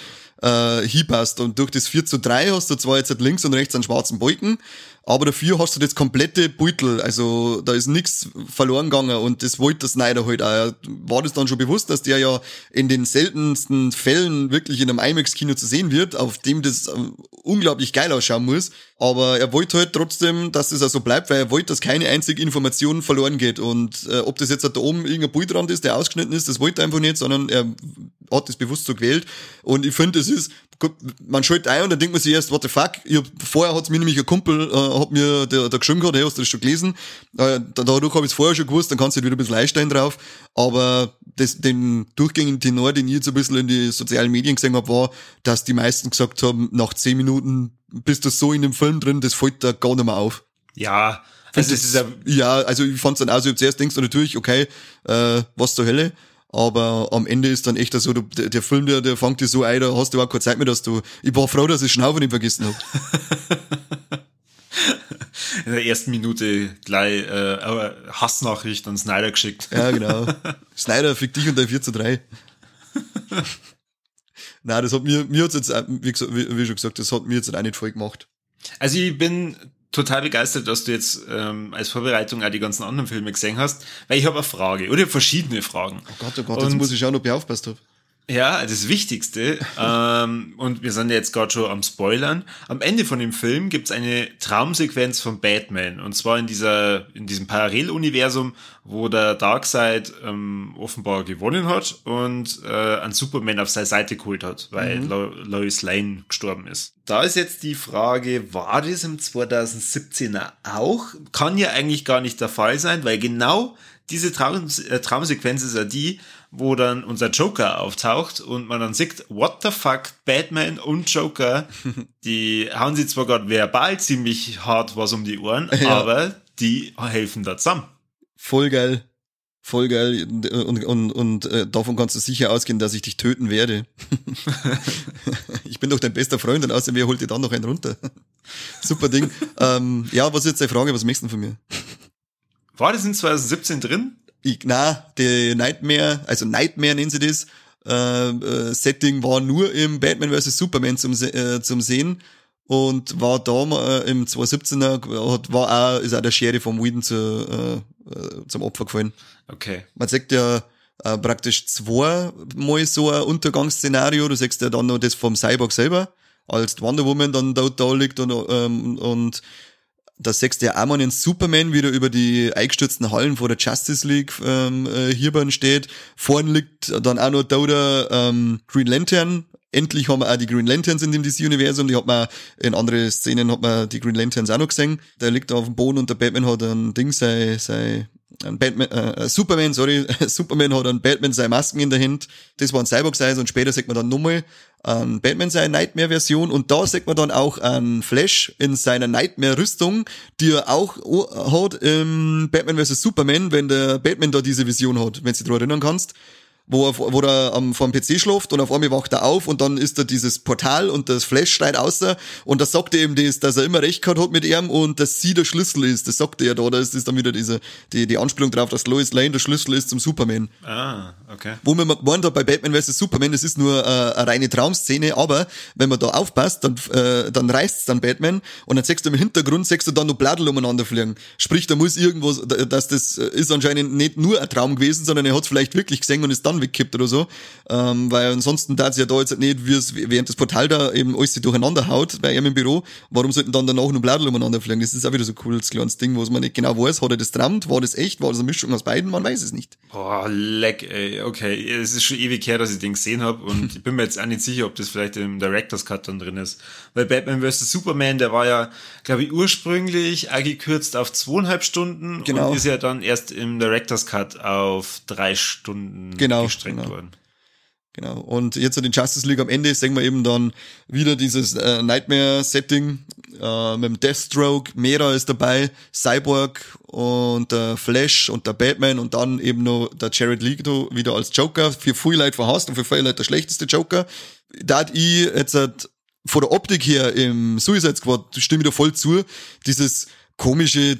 [SPEAKER 1] äh, hinpasst. Und durch das 4 zu 3 hast du zwar jetzt links und rechts einen schwarzen Balken, aber dafür hast du das komplette Beutel, also da ist nichts verloren gegangen und das wollte der Snyder halt auch. War das dann schon bewusst, dass der ja in den seltensten Fällen wirklich in einem IMAX-Kino zu sehen wird, auf dem das ähm, unglaublich geil ausschauen muss. Aber er wollte halt trotzdem, dass es auch so bleibt, weil er wollte, dass keine einzige Information verloren geht. Und äh, ob das jetzt da oben irgendein Bildrand ist, der ausgeschnitten ist, das wollte er einfach nicht, sondern er hat das bewusst so gewählt. Und ich finde, es ist, man schaut ein und dann denkt man sich erst, what the fuck, ich hab, vorher hat's mir nämlich ein Kumpel, äh, hat mir der, der geschrieben gehabt, hey, hast du das schon gelesen? Äh, dadurch habe ich es vorher schon gewusst, dann kannst du wieder ein bisschen einsteigen drauf. Aber das, den durchgängigen Tenor, den ich jetzt ein bisschen in die sozialen Medien gesehen habe, war, dass die meisten gesagt haben, nach zehn Minuten bist du so in dem Film drin, das fällt da gar nicht mehr auf.
[SPEAKER 2] Ja,
[SPEAKER 1] also das ist ja, ja, also ich fand's dann auch so, zuerst denkst du natürlich, okay, äh, was zur Hölle, aber am Ende ist dann echt so, der, der Film, der, der fängt dir so ein, da hast du auch keine Zeit mehr, dass du, ich war froh, dass ich Schnaufen nicht vergessen habe.
[SPEAKER 2] In der ersten Minute gleich äh, Hassnachricht an Snyder geschickt.
[SPEAKER 1] Ja, genau. Snyder fickt dich und der 4 zu 3. Nein, das hat mir, mir hat's jetzt, wie, gesagt, wie, wie schon gesagt, das hat mir jetzt auch nicht voll gemacht.
[SPEAKER 2] Also ich bin total begeistert, dass du jetzt ähm, als Vorbereitung auch die ganzen anderen Filme gesehen hast, weil ich habe eine Frage oder verschiedene Fragen.
[SPEAKER 1] Oh Gott, oh Gott, und, jetzt muss ich schauen, ob ich aufpasst habe.
[SPEAKER 2] Ja, das Wichtigste, ähm, und wir sind jetzt gerade schon am Spoilern, am Ende von dem Film gibt's eine Traumsequenz von Batman. Und zwar in dieser, in diesem Paralleluniversum, wo der Darkseid ähm, offenbar gewonnen hat und äh, einen Superman auf seine Seite geholt hat, weil mhm. Lo Lois Lane gestorben ist. Da ist jetzt die Frage, war das im 2017er auch? Kann ja eigentlich gar nicht der Fall sein, weil genau diese Traum, äh, Traumsequenz ist ja die, wo dann unser Joker auftaucht und man dann sieht, what the fuck, Batman und Joker, die hauen sie zwar gerade verbal ziemlich hart was um die Ohren, ja. aber die helfen da zusammen.
[SPEAKER 1] Voll geil. Voll geil. Und, und, und, und äh, davon kannst du sicher ausgehen, dass ich dich töten werde. ich bin doch dein bester Freund und außerdem, wer holt dir dann noch einen runter? Super Ding. ähm, ja, was ist jetzt die Frage? Was möchtest du von mir?
[SPEAKER 2] War das in 2017 drin?
[SPEAKER 1] Ich, na, die Nightmare, also Nightmare nennen sie das, äh, äh, Setting war nur im Batman vs. Superman zum, äh, zum Sehen und war da äh, im 2017er, hat, war auch, ist auch der Schere vom Whedon zu, äh, äh, zum Opfer gefallen.
[SPEAKER 2] Okay.
[SPEAKER 1] Man sagt ja äh, praktisch zweimal so ein Untergangsszenario, du sagst ja dann noch das vom Cyborg selber, als Wonder Woman dann dort da liegt und, ähm, und da sechst du ja mal einen Superman wieder über die eingestürzten Hallen vor der Justice League ähm, äh, hierbei steht. Vorn liegt dann auch noch da der ähm, Green Lantern. Endlich haben wir auch die Green Lanterns in dem DC-Universum. Die hat man in andere Szenen hat man die Green Lanterns auch noch gesehen. Der liegt auf dem Boden und der Batman hat ein Ding, sei, sei ein Batman, äh, Superman, sorry, Superman hat einen Batman seine Masken in der Hand. Das war ein Cyborg sein und später sieht man dann nochmal ein Batman seine Nightmare-Version und da sieht man dann auch einen Flash in seiner Nightmare-Rüstung, die er auch hat im Batman vs. Superman, wenn der Batman da diese Vision hat, wenn du dich daran erinnern kannst wo er, wo er am, vor dem PC schläft und auf einmal wacht er auf und dann ist da dieses Portal und das Flash schreit außer und das sagt er eben das, dass er immer recht gehabt hat mit ihm und dass sie der Schlüssel ist. Das sagt er ja da, da ist das dann wieder diese, die, die Anspielung drauf, dass Lois Lane der Schlüssel ist zum Superman.
[SPEAKER 2] Ah, okay.
[SPEAKER 1] Wo man gemeint hat bei Batman vs. Superman, das ist nur äh, eine reine Traumszene, aber wenn man da aufpasst, dann, äh, dann reißt's dann Batman und dann siehst du im Hintergrund, siehst du dann noch Bladel umeinander fliegen. Sprich, da muss irgendwo, dass das ist anscheinend nicht nur ein Traum gewesen, sondern er hat vielleicht wirklich gesehen und ist dann weggekippt oder so. Ähm, weil ansonsten da ja da jetzt nicht, wie es während das Portal da eben alles durcheinander haut bei ihm im Büro, warum sollten dann danach nur Bladel umeinander fliegen? Das ist auch wieder so ein cooles kleines Ding, wo man nicht genau weiß, hat er das trammt, war das echt, war das eine Mischung aus beiden, man weiß es nicht.
[SPEAKER 2] Boah, leck, ey, okay. Es ist schon ewig her, dass ich den gesehen habe und ich bin mir jetzt auch nicht sicher, ob das vielleicht im Director's Cut dann drin ist. Weil Batman vs. Superman, der war ja, glaube ich, ursprünglich gekürzt auf zweieinhalb Stunden
[SPEAKER 1] genau.
[SPEAKER 2] und ist ja dann erst im Director's Cut auf drei Stunden
[SPEAKER 1] genau,
[SPEAKER 2] gestreckt
[SPEAKER 1] genau.
[SPEAKER 2] worden.
[SPEAKER 1] Genau. Und jetzt in Justice League am Ende sehen wir eben dann wieder dieses äh, Nightmare-Setting äh, mit dem Deathstroke, Mera ist dabei, Cyborg und der Flash und der Batman und dann eben noch der Jared Leto wieder als Joker. Für viele Leute verhasst und für viele Leute der schlechteste Joker. Da hat ich jetzt halt von der Optik her im Suicide Squad stimme ich da voll zu. Dieses komische,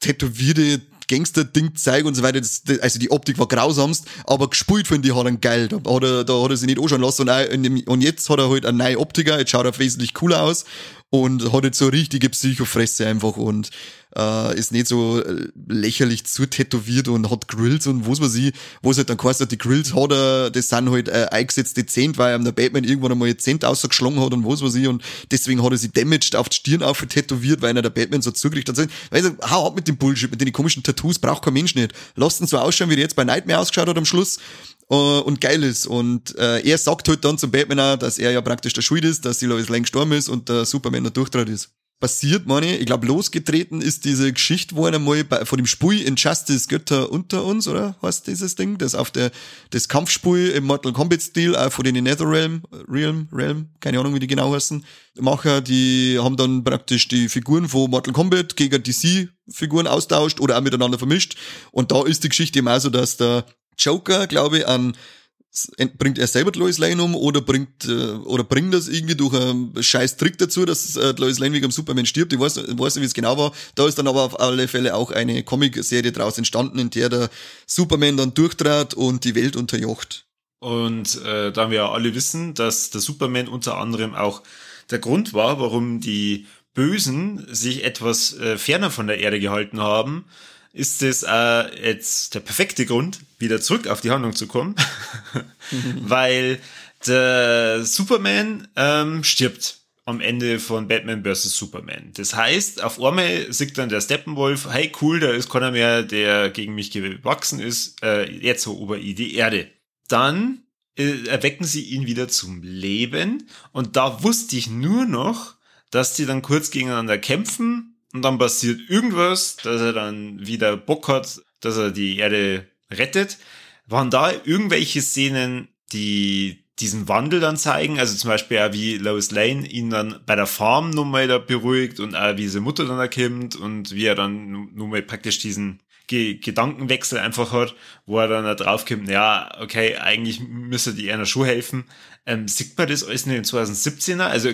[SPEAKER 1] tätowierte Gangster-Ding zeigen und so weiter. Das, also die Optik war grausamst, aber gespielt finde ich hat geil. Da hat er, da hat er sich nicht anschauen lassen und, auch in dem, und jetzt hat er halt eine neue Optiker, jetzt schaut er wesentlich cooler aus und hat jetzt so richtige Psychofresse einfach und äh, ist nicht so äh, lächerlich zu tätowiert und hat Grills und was weiß ich, wo es halt dann kostet, die Grills hat er, das sind halt äh, eingesetzt dezent, weil ihm der Batman irgendwann einmal dezent ausgeschlagen hat und was weiß ich und deswegen hat er sich damaged auf die Stirn auf tätowiert, weil er der Batman so zugerichtet hat. Weißt du, hau ab mit dem Bullshit, mit den komischen Tattoos, braucht kein Mensch nicht. Lasst ihn so ausschauen, wie er jetzt bei Nightmare ausgeschaut hat am Schluss und geil ist. Und äh, er sagt halt dann zum Batman auch, dass er ja praktisch der Schuld ist, dass die Lois Lane gestorben ist und der Superman der Durchtrat ist. Passiert, meine ich, ich glaube, losgetreten ist diese Geschichte, wo er einmal bei, von dem Spiel Injustice Götter unter uns, oder heißt dieses Ding? Das auf der, das Kampfspiel im Mortal Kombat Stil, auch von den Netherrealm, Realm, Realm, keine Ahnung, wie die genau heißen. Macher, die haben dann praktisch die Figuren von Mortal Kombat gegen DC Figuren austauscht oder auch miteinander vermischt. Und da ist die Geschichte eben auch so, dass der Joker, glaube ich, an bringt er selber Lois Lane um oder bringt äh, oder bringt das irgendwie durch einen scheiß Trick dazu, dass äh, Lois Lane wegen dem Superman stirbt. Ich weiß, weiß nicht, wie es genau war. Da ist dann aber auf alle Fälle auch eine Comic-Serie draus entstanden, in der der Superman dann durchtrat und die Welt unterjocht.
[SPEAKER 2] Und äh, da wir ja alle wissen, dass der Superman unter anderem auch der Grund war, warum die Bösen sich etwas äh, ferner von der Erde gehalten haben, ist es äh, jetzt der perfekte Grund, wieder zurück auf die Handlung zu kommen, weil der Superman ähm, stirbt am Ende von Batman vs. Superman. Das heißt, auf einmal sieht dann der Steppenwolf, hey cool, da ist keiner mehr, der gegen mich gewachsen ist, äh, jetzt so über die Erde. Dann äh, erwecken sie ihn wieder zum Leben und da wusste ich nur noch, dass die dann kurz gegeneinander kämpfen und dann passiert irgendwas, dass er dann wieder Bock hat, dass er die Erde rettet. Waren da irgendwelche Szenen, die diesen Wandel dann zeigen? Also zum Beispiel auch wie Lois Lane ihn dann bei der Farm nochmal da beruhigt und auch wie seine Mutter dann erkennt und wie er dann nochmal praktisch diesen Ge Gedankenwechsel einfach hat, wo er dann da draufkommt, ja, okay, eigentlich müsste die einer schon helfen. Ähm, sieht man das alles in den 2017er? Also,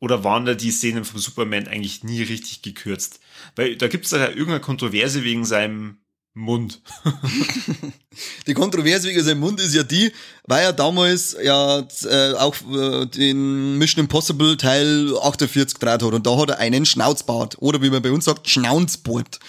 [SPEAKER 2] oder waren da die Szenen vom Superman eigentlich nie richtig gekürzt? Weil da gibt es ja irgendeine Kontroverse wegen seinem Mund.
[SPEAKER 1] die Kontroverse wegen seinem Mund ist ja die, weil er damals ja äh, auch äh, den Mission Impossible Teil 48 gedreht hat und da hat er einen Schnauzbart oder wie man bei uns sagt, Schnauzbart.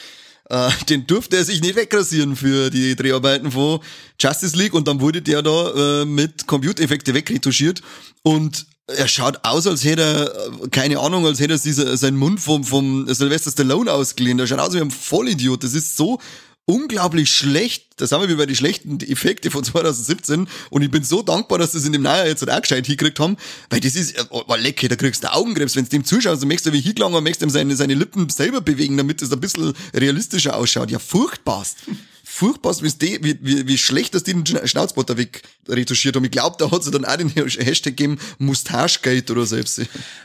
[SPEAKER 1] Äh, den durfte er sich nicht wegrasieren für die Dreharbeiten von Justice League und dann wurde der da äh, mit Computereffekte wegretuschiert und er schaut aus, als hätte er, keine Ahnung, als hätte er diese, seinen Mund vom, vom Sylvester Stallone ausgeliehen. Er schaut aus wie ein Vollidiot. Das ist so unglaublich schlecht. Das haben wir wie bei den schlechten Effekte von 2017. Und ich bin so dankbar, dass das in dem Neujahr jetzt auch gescheit hingekriegt haben, weil das ist, oh, oh lecker, da kriegst du Augenkrebs, wenn du dem zuschaust, dann möchtest du wie hingelangen und möchtest ihm seine, seine Lippen selber bewegen, damit es ein bisschen realistischer ausschaut. Ja, furchtbarst. Furchtbar, wie, wie, wie, wie schlecht dass die den Schnauzbotter weg retuschiert haben. Ich glaube, da hat sie dann auch den Hashtag gegeben, Mustachegate oder selbst.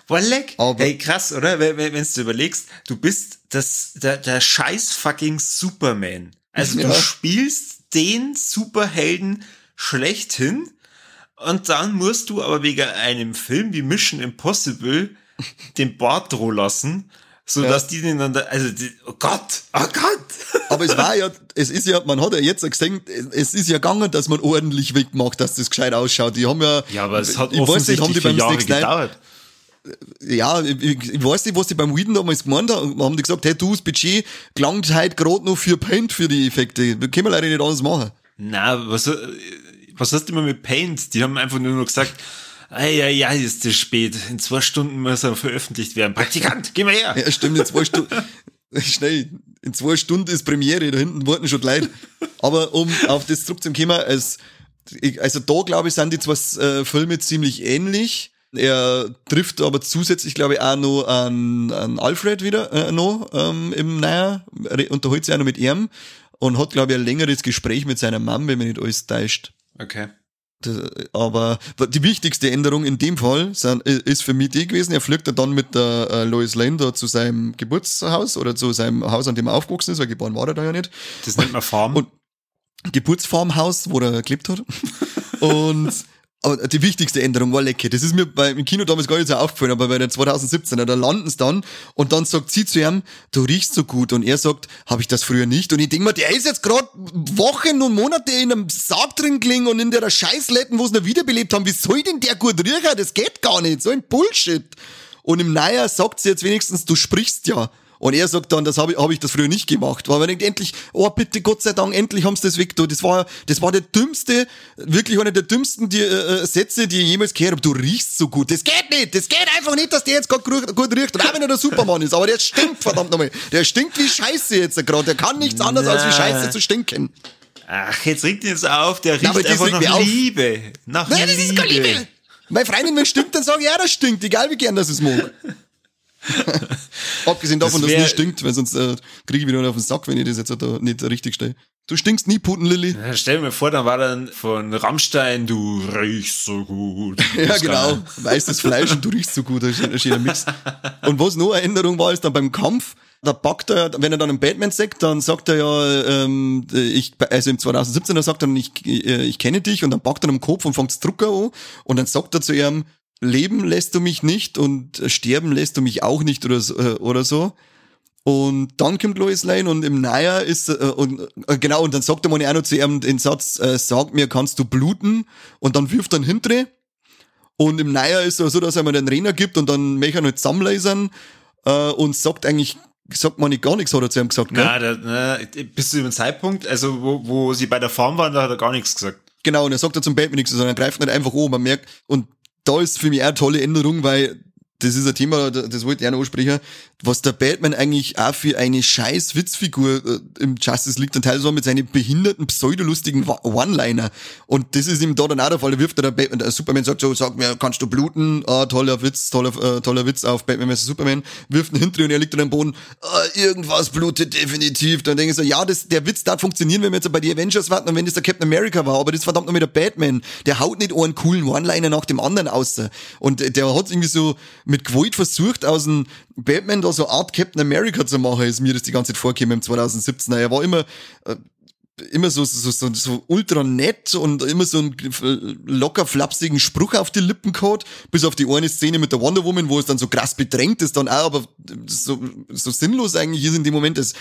[SPEAKER 2] War leck. Aber hey, krass, oder? Wenn, wenn du überlegst, du bist das, der, der scheiß fucking Superman. Also ja. du spielst den Superhelden schlechthin und dann musst du aber wegen einem Film wie Mission Impossible den Bart drohen lassen so dass die den dann, da, also, die, oh Gott, oh Gott.
[SPEAKER 1] Aber es war ja, es ist ja, man hat ja jetzt gesehen, es ist ja gegangen, dass man ordentlich wegmacht, dass das gescheit ausschaut. Die haben ja,
[SPEAKER 2] ja, aber es hat ich weiß nicht, haben die beim Jahre gedauert.
[SPEAKER 1] Ja, ich, ich, weiß nicht, was die beim Whedon damals gemeint haben. Haben die gesagt, hey, du, das Budget gelangt halt gerade noch für Paint für die Effekte. Können wir leider nicht alles machen.
[SPEAKER 2] Na, was, was hast du immer mit Paint? Die haben einfach nur noch gesagt, ja, ja, ist es spät. In zwei Stunden muss er veröffentlicht werden. Praktikant, geh mal her.
[SPEAKER 1] Ja, stimmt, in zwei Stunden. Schnell. In zwei Stunden ist Premiere, da hinten warten schon Leute. Aber um auf das zurückzukommen, als, also da glaube ich, sind die zwei äh, Filme ziemlich ähnlich. Er trifft aber zusätzlich, glaube ich, auch noch an, an Alfred wieder äh, noch ähm, im Neujahr, unterhält sich auch noch mit ihm und hat, glaube ich, ein längeres Gespräch mit seiner Mom, wenn man nicht alles täuscht.
[SPEAKER 2] Okay.
[SPEAKER 1] Aber die wichtigste Änderung in dem Fall ist für mich die gewesen, er fliegt dann mit der äh, Lois Lane da zu seinem Geburtshaus oder zu seinem Haus, an dem er aufgewachsen ist, weil geboren war er da ja nicht.
[SPEAKER 2] Das nennt man Farm.
[SPEAKER 1] Und Geburtsfarmhaus, wo er gelebt hat. Und aber die wichtigste Änderung war lecker. Das ist mir beim Kino damals gar nicht so aufgefallen, aber bei der 2017er, da landen sie dann und dann sagt sie zu ihm, du riechst so gut. Und er sagt, habe ich das früher nicht? Und ich denk mir, der ist jetzt gerade Wochen und Monate in einem Sarg drin gelingen und in der Scheißletten, wo sie noch wiederbelebt haben. Wie soll denn der gut riechen? Das geht gar nicht. So ein Bullshit. Und im Neujahr sagt sie jetzt wenigstens, du sprichst ja. Und er sagt dann, das habe ich, hab ich das früher nicht gemacht. Weil man denkt, endlich, oh bitte, Gott sei Dank, endlich haben sie das weg. Das war, das war der dümmste, wirklich einer der dümmsten die, äh, äh, Sätze, die ich jemals gehört habe. Du riechst so gut. Das geht nicht. Das geht einfach nicht, dass der jetzt gerade gut riecht. Und auch wenn er der Supermann ist. Aber der stinkt, verdammt nochmal. Der stinkt wie Scheiße jetzt gerade. Der kann nichts anderes als wie Scheiße zu stinken.
[SPEAKER 2] Ach, jetzt regt ihn jetzt auf. Der riecht Na, einfach nach Liebe. Nach Nein, Liebe. das ist keine Liebe.
[SPEAKER 1] Meine Freundin, wenn stinkt, dann sage ich, ja, das stinkt. Egal wie gern das es mag. Abgesehen davon, das dass es nicht stinkt, weil sonst äh, kriege ich wieder auf den Sack, wenn ich das jetzt da nicht richtig stelle. Du stinkst nie, Putenlilly.
[SPEAKER 2] Ja, stell mir vor, dann war dann von Rammstein, du riechst so gut.
[SPEAKER 1] ja, genau. Weißes Fleisch und du riechst so gut. Das ist ein schöner Mix. Und was noch eine Änderung war, ist dann beim Kampf, da packt er, wenn er dann einen Batman sagt, dann sagt er ja, ähm, ich, also im 2017, da sagt er, ich, äh, ich kenne dich und dann packt er am Kopf und fängt Drucker an und dann sagt er zu ihm, leben lässt du mich nicht und sterben lässt du mich auch nicht oder so. Äh, oder so. Und dann kommt Lois Lane und im Neujahr ist, äh, und, äh, genau, und dann sagt er mal auch noch zu ihm den Satz, äh, sag mir, kannst du bluten? Und dann wirft er ihn hintere. Und im Neujahr ist es so, dass er mir den Trainer gibt und dann möchte er halt zusammenlasern äh, und sagt eigentlich, sagt man nicht gar nichts, hat er zu ihm gesagt,
[SPEAKER 2] gell? Nein, na, bis zu dem Zeitpunkt, also wo, wo sie bei der Farm waren, da hat er gar nichts gesagt.
[SPEAKER 1] Genau, und er sagt er zum Batman nichts, sondern er greift nicht einfach um, man merkt, und da ist für mich auch eine tolle Änderung, weil das ist ein Thema, das wollte ich noch ansprechen, was der Batman eigentlich auch für eine scheiß Witzfigur äh, im Justice League dann teilweise mit seinen behinderten, pseudolustigen One-Liner. Und das ist ihm da dann auch der Fall. Da wirft der, Batman, der Superman sagt so, sag mir, kannst du bluten? Ah, toller Witz, toller, äh, toller Witz auf Batman vs. Superman. Wirft ihn hinter und er liegt dann am Boden. Ah, irgendwas blutet definitiv. Dann denke ich so, ja, das, der Witz darf funktionieren, wenn wir jetzt bei die Avengers warten und wenn das der Captain America war. Aber das verdammt noch mit der Batman. Der haut nicht einen coolen One-Liner nach dem anderen aus. Und der hat irgendwie so, mit Gewalt versucht, aus dem Batman da so Art Captain America zu machen, ist mir das die ganze Zeit vorgekommen im 2017. Er war immer, äh, immer so, so, so, so ultra nett und immer so einen locker flapsigen Spruch auf die Lippen gehabt, bis auf die eine Szene mit der Wonder Woman, wo es dann so krass bedrängt ist, dann auch, aber so, so sinnlos eigentlich ist in dem Moment, das,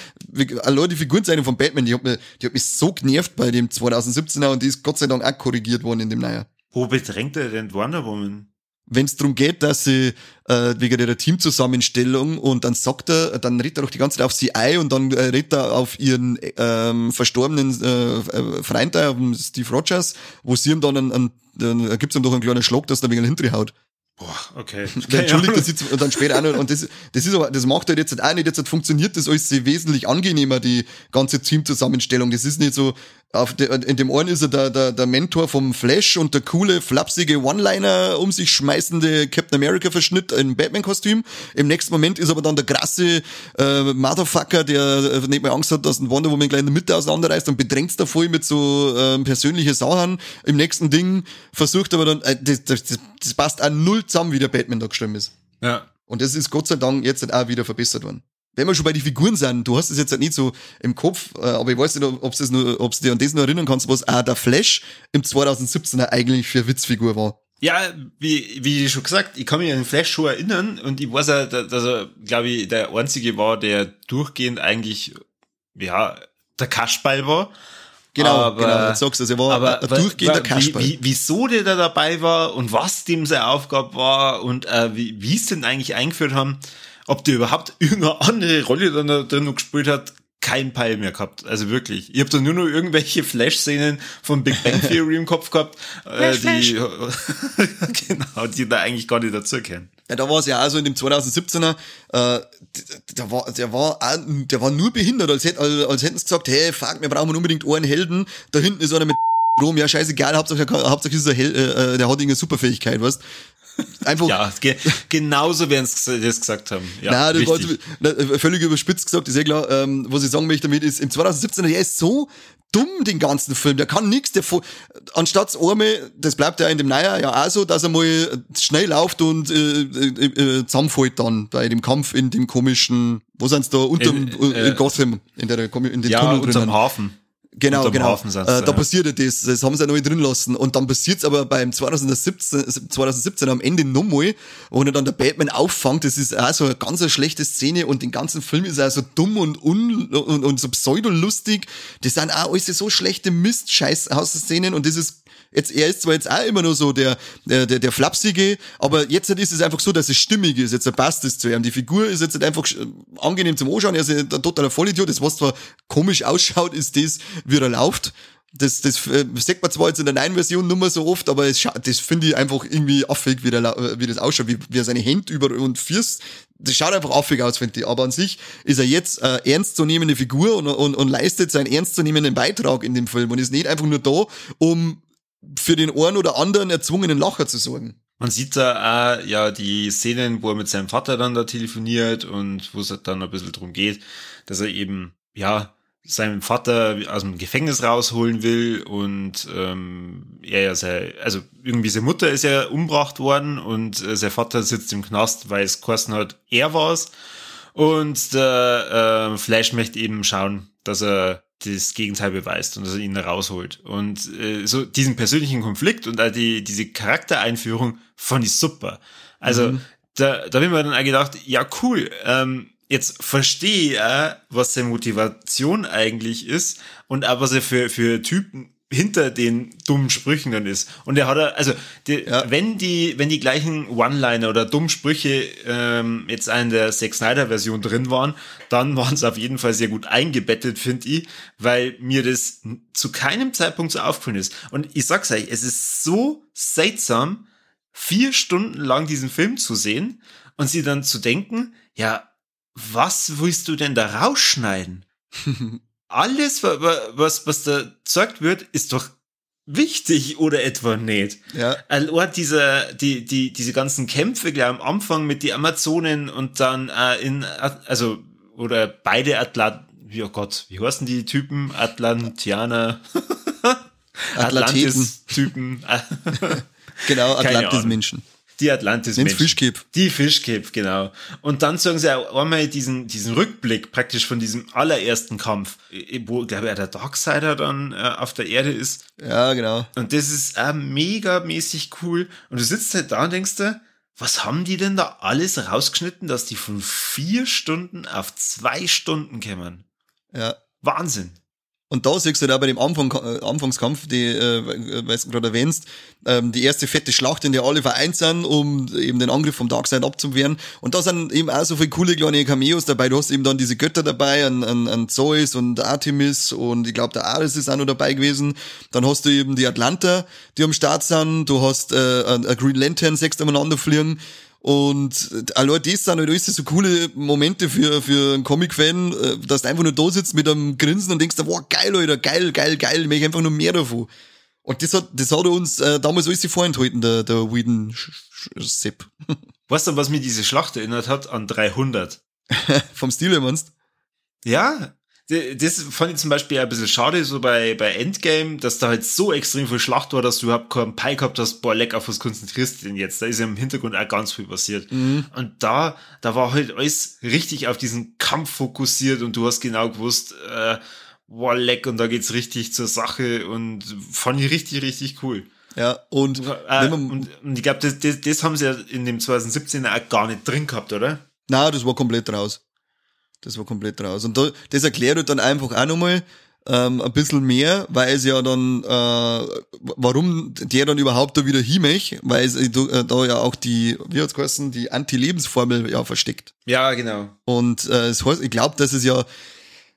[SPEAKER 1] allein die Figurenzeichnung von Batman, die hat, mich, die hat mich so genervt bei dem 2017er und die ist Gott sei Dank auch korrigiert worden in dem Neuer.
[SPEAKER 2] Wo bedrängt er denn Wonder Woman?
[SPEAKER 1] Wenn es darum geht, dass sie äh, wegen ihrer Teamzusammenstellung und dann sagt er, dann redet er doch die ganze Zeit auf sie ein und dann äh, redet er auf ihren ähm, verstorbenen äh, äh Freund, äh, Steve Rogers, wo sie ihm dann, einen, einen, dann gibt's ihm doch einen kleinen Schlag, dass der wegen hinterher haut.
[SPEAKER 2] Boah, okay.
[SPEAKER 1] Entschuldigt, das jetzt, und dann später auch noch, und das, das ist aber, das macht halt jetzt auch nicht, jetzt funktioniert das alles wesentlich angenehmer, die ganze Teamzusammenstellung. Das ist nicht so, auf de, in dem einen ist er der, der, der Mentor vom Flash und der coole, flapsige One-Liner um sich schmeißende Captain America-Verschnitt im Batman-Kostüm. Im nächsten Moment ist aber dann der krasse äh, Motherfucker, der äh, nicht mehr Angst hat, dass ein Wonder Woman gleich in der Mitte auseinanderreißt und bedrängt da voll mit so äh, persönliche Sachen. Im nächsten Ding versucht aber dann, äh, das, das, das passt auch null zusammen, wie der Batman da gestimmt ist.
[SPEAKER 2] Ja.
[SPEAKER 1] Und das ist Gott sei Dank jetzt auch wieder verbessert worden wenn wir schon bei den Figuren sind, du hast es jetzt halt nicht so im Kopf, äh, aber ich weiß nicht, ob du dir an das noch erinnern kannst, was auch der Flash im 2017er eigentlich für Witzfigur war.
[SPEAKER 2] Ja, wie, wie schon gesagt, ich kann mich an den Flash schon erinnern und ich weiß ja, dass er, glaube ich, der einzige war, der durchgehend eigentlich, ja, der Kaschball war.
[SPEAKER 1] Genau, aber, genau, jetzt sagst du, also er war aber, ein durchgehender Kasperl.
[SPEAKER 2] Wie, wie, wieso der da dabei war und was dem seine Aufgabe war und äh, wie, wie es denn eigentlich eingeführt haben, ob der überhaupt irgendeine andere Rolle dann da drin noch gespielt hat, kein Peil mehr gehabt. Also wirklich. Ich habe da nur noch irgendwelche Flash-Szenen von Big Bang Theory im Kopf gehabt, äh, die genau, die da eigentlich gar nicht dazu kennen.
[SPEAKER 1] Ja, da war es ja also in dem 2017er, äh, der war, der war, der war nur behindert, als, hätt, als hätten sie gesagt, hey, fuck, wir brauchen unbedingt einen Helden. Da hinten ist einer mit rum, ja scheißegal, Hauptsache, Hauptsache ist er hell, äh, der hat irgendeine Superfähigkeit, weißt
[SPEAKER 2] Einfach. ja, ge genauso werden sie das gesagt haben. Ja,
[SPEAKER 1] Nein, das war völlig überspitzt gesagt, ist ja klar. Ähm, was ich sagen möchte damit ist, im 2017er, der ist so dumm, den ganzen Film. Der kann nichts. Der anstatt einmal, das bleibt ja in dem Neujahr ja auch so, dass er mal schnell läuft und äh, äh, äh, zusammenfällt dann bei dem Kampf in dem komischen, wo sind's da, unterm, in, äh, in Gotham, in, der, in
[SPEAKER 2] den ja, Tunnel drinnen. Hafen.
[SPEAKER 1] Genau, genau. Äh, da ja. passiert ja das, das haben sie ja neu drin lassen. Und dann passiert's aber beim 2017, 2017 am Ende nochmal, wo er dann der Batman auffangt. Das ist auch so eine ganz schlechte Szene und den ganzen Film ist auch so dumm und, un, und, und so pseudolustig. Das sind auch alles so schlechte Mist-Scheiß-Szenen und das ist Jetzt, er ist zwar jetzt auch immer nur so der, der, der, der Flapsige, aber jetzt ist es einfach so, dass es stimmig ist. Jetzt passt es zu ihm. Die Figur ist jetzt einfach angenehm zum Anschauen. Er ist ein totaler Vollidiot. Das, was zwar komisch ausschaut, ist das, wie er läuft. Das, das äh, sagt man zwar jetzt in der neuen Version nur mal so oft, aber es, das finde ich einfach irgendwie affig, wie, der, wie das ausschaut, wie, wie er seine Hände über und Fürst. Das schaut einfach affig aus, finde ich. Aber an sich ist er jetzt eine ernstzunehmende Figur und, und, und leistet seinen ernstzunehmenden Beitrag in dem Film und ist nicht einfach nur da, um für den einen oder anderen erzwungenen Lacher zu sorgen.
[SPEAKER 2] Man sieht da auch, ja, die Szenen, wo er mit seinem Vater dann da telefoniert und wo es halt dann ein bisschen drum geht, dass er eben, ja, seinen Vater aus dem Gefängnis rausholen will und ähm, er ja sei, also irgendwie seine Mutter ist ja umgebracht worden und äh, sein Vater sitzt im Knast, weil es geheißen hat, er war's. Und der äh, Flash möchte eben schauen, dass er das Gegenteil beweist und dass er ihn rausholt. Und äh, so diesen persönlichen Konflikt und auch die, diese Charaktereinführung fand ich super. Also mhm. da, da habe ich mir dann auch gedacht, ja cool, ähm, jetzt verstehe ich auch, was seine Motivation eigentlich ist und auch was er für, für Typen hinter den dummen Sprüchen dann ist. Und er hat, also die, ja. wenn die, wenn die gleichen One-Liner oder dummen Sprüche ähm, jetzt in der Zack Snyder Version drin waren, dann waren es auf jeden Fall sehr gut eingebettet, finde ich, weil mir das zu keinem Zeitpunkt so aufgefallen ist. Und ich sag's euch, es ist so seltsam, vier Stunden lang diesen Film zu sehen und sie dann zu denken, ja, was willst du denn da rausschneiden? alles, was, was da gesagt wird, ist doch wichtig oder etwa nicht.
[SPEAKER 1] Ja.
[SPEAKER 2] Also diese, die, die, diese ganzen Kämpfe gleich am Anfang mit die Amazonen und dann äh, in, also, oder beide Atlant, oh Gott, wie heißen die Typen? Atlantianer. Atlantis-Typen.
[SPEAKER 1] genau, Atlantis-Menschen
[SPEAKER 2] Die Atlantis
[SPEAKER 1] Nenn's Fischcape.
[SPEAKER 2] Die Fischcape, genau. Und dann sagen sie auch einmal diesen, diesen Rückblick praktisch von diesem allerersten Kampf, wo, glaube ich, der Darksider dann äh, auf der Erde ist.
[SPEAKER 1] Ja, genau.
[SPEAKER 2] Und das ist auch mega mäßig cool. Und du sitzt halt da und denkst dir, was haben die denn da alles rausgeschnitten, dass die von vier Stunden auf zwei Stunden kämen?
[SPEAKER 1] Ja.
[SPEAKER 2] Wahnsinn.
[SPEAKER 1] Und da siehst du da bei dem Anfang, äh, Anfangskampf, die, äh, weil du gerade erwähnst, ähm, die erste fette Schlacht, in der alle vereint sind, um eben den Angriff vom Darkseid abzuwehren. Und da sind eben auch so viele coole kleine Cameos dabei. Du hast eben dann diese Götter dabei, an, an, an Zeus und Artemis und ich glaube der Ares ist auch noch dabei gewesen. Dann hast du eben die Atlanta, die am Start sind. Du hast äh, ein Green Lantern, sechs umeinander fliegen. Und äh, allein das sind halt alles so coole Momente für, für einen Comic-Fan, äh, dass du einfach nur da sitzt mit einem Grinsen und denkst, wow, geil, Alter, geil, geil, geil, ich möchte einfach nur mehr davon. Und das hat, das hat er uns äh, damals alles vorenthalten, der, der Whedon Sepp.
[SPEAKER 2] Weißt du, was mir diese Schlacht erinnert hat? An 300.
[SPEAKER 1] Vom Stil her meinst
[SPEAKER 2] Ja, das fand ich zum Beispiel ein bisschen schade, so bei, bei Endgame, dass da halt so extrem viel Schlacht war, dass du überhaupt keinen Pi gehabt hast, boah, leck, auf was konzentrierst du denn jetzt? Da ist ja im Hintergrund auch ganz viel passiert. Mhm. Und da, da war halt alles richtig auf diesen Kampf fokussiert und du hast genau gewusst, äh, boah, leck, und da geht's richtig zur Sache und fand ich richtig, richtig cool.
[SPEAKER 1] Ja, und,
[SPEAKER 2] äh, und, und, ich glaube, das, das, das haben sie ja in dem 2017 auch gar nicht drin gehabt, oder?
[SPEAKER 1] Na, das war komplett raus. Das war komplett raus. Und da, das erklärt dann einfach auch nochmal ähm, ein bisschen mehr, weil es ja dann, äh, warum der dann überhaupt da wieder hinmech, weil es äh, da ja auch die, wie hat's geheißen, die Anti-Lebensformel ja versteckt.
[SPEAKER 2] Ja, genau.
[SPEAKER 1] Und äh, es heißt, ich glaube, dass es ja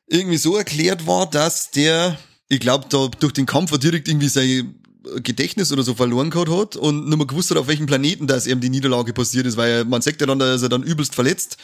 [SPEAKER 1] irgendwie so erklärt war, dass der, ich glaube, da durch den Kampf direkt irgendwie sein Gedächtnis oder so verloren gehabt hat und nicht mehr gewusst hat, auf welchem Planeten das eben die Niederlage passiert ist, weil man sagt ja dann, dass er dann übelst verletzt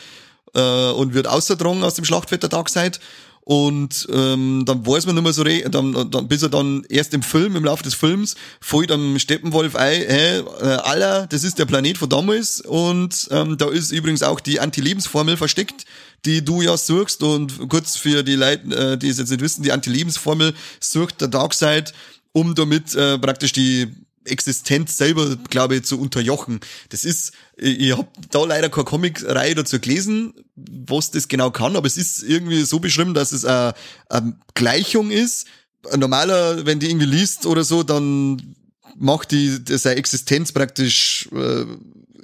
[SPEAKER 1] äh, und wird ausgedrungen aus dem Schlachtfeld der Darkseid. Und ähm, dann weiß man nicht mehr so, dann, dann, bis er dann erst im Film, im Laufe des Films, fällt am Steppenwolf ein, hey, äh, Allah, das ist der Planet von damals und ähm, da ist übrigens auch die Anti-Lebensformel versteckt, die du ja suchst und kurz für die Leute, äh, die es jetzt nicht wissen, die Anti-Lebensformel sucht der Darkseid, um damit äh, praktisch die Existenz selber, glaube ich, zu unterjochen. Das ist, ich habe da leider keine Comic-Reihe dazu gelesen, was das genau kann, aber es ist irgendwie so beschrieben, dass es eine, eine Gleichung ist. Normaler, wenn die irgendwie liest oder so, dann macht die seine Existenz praktisch äh,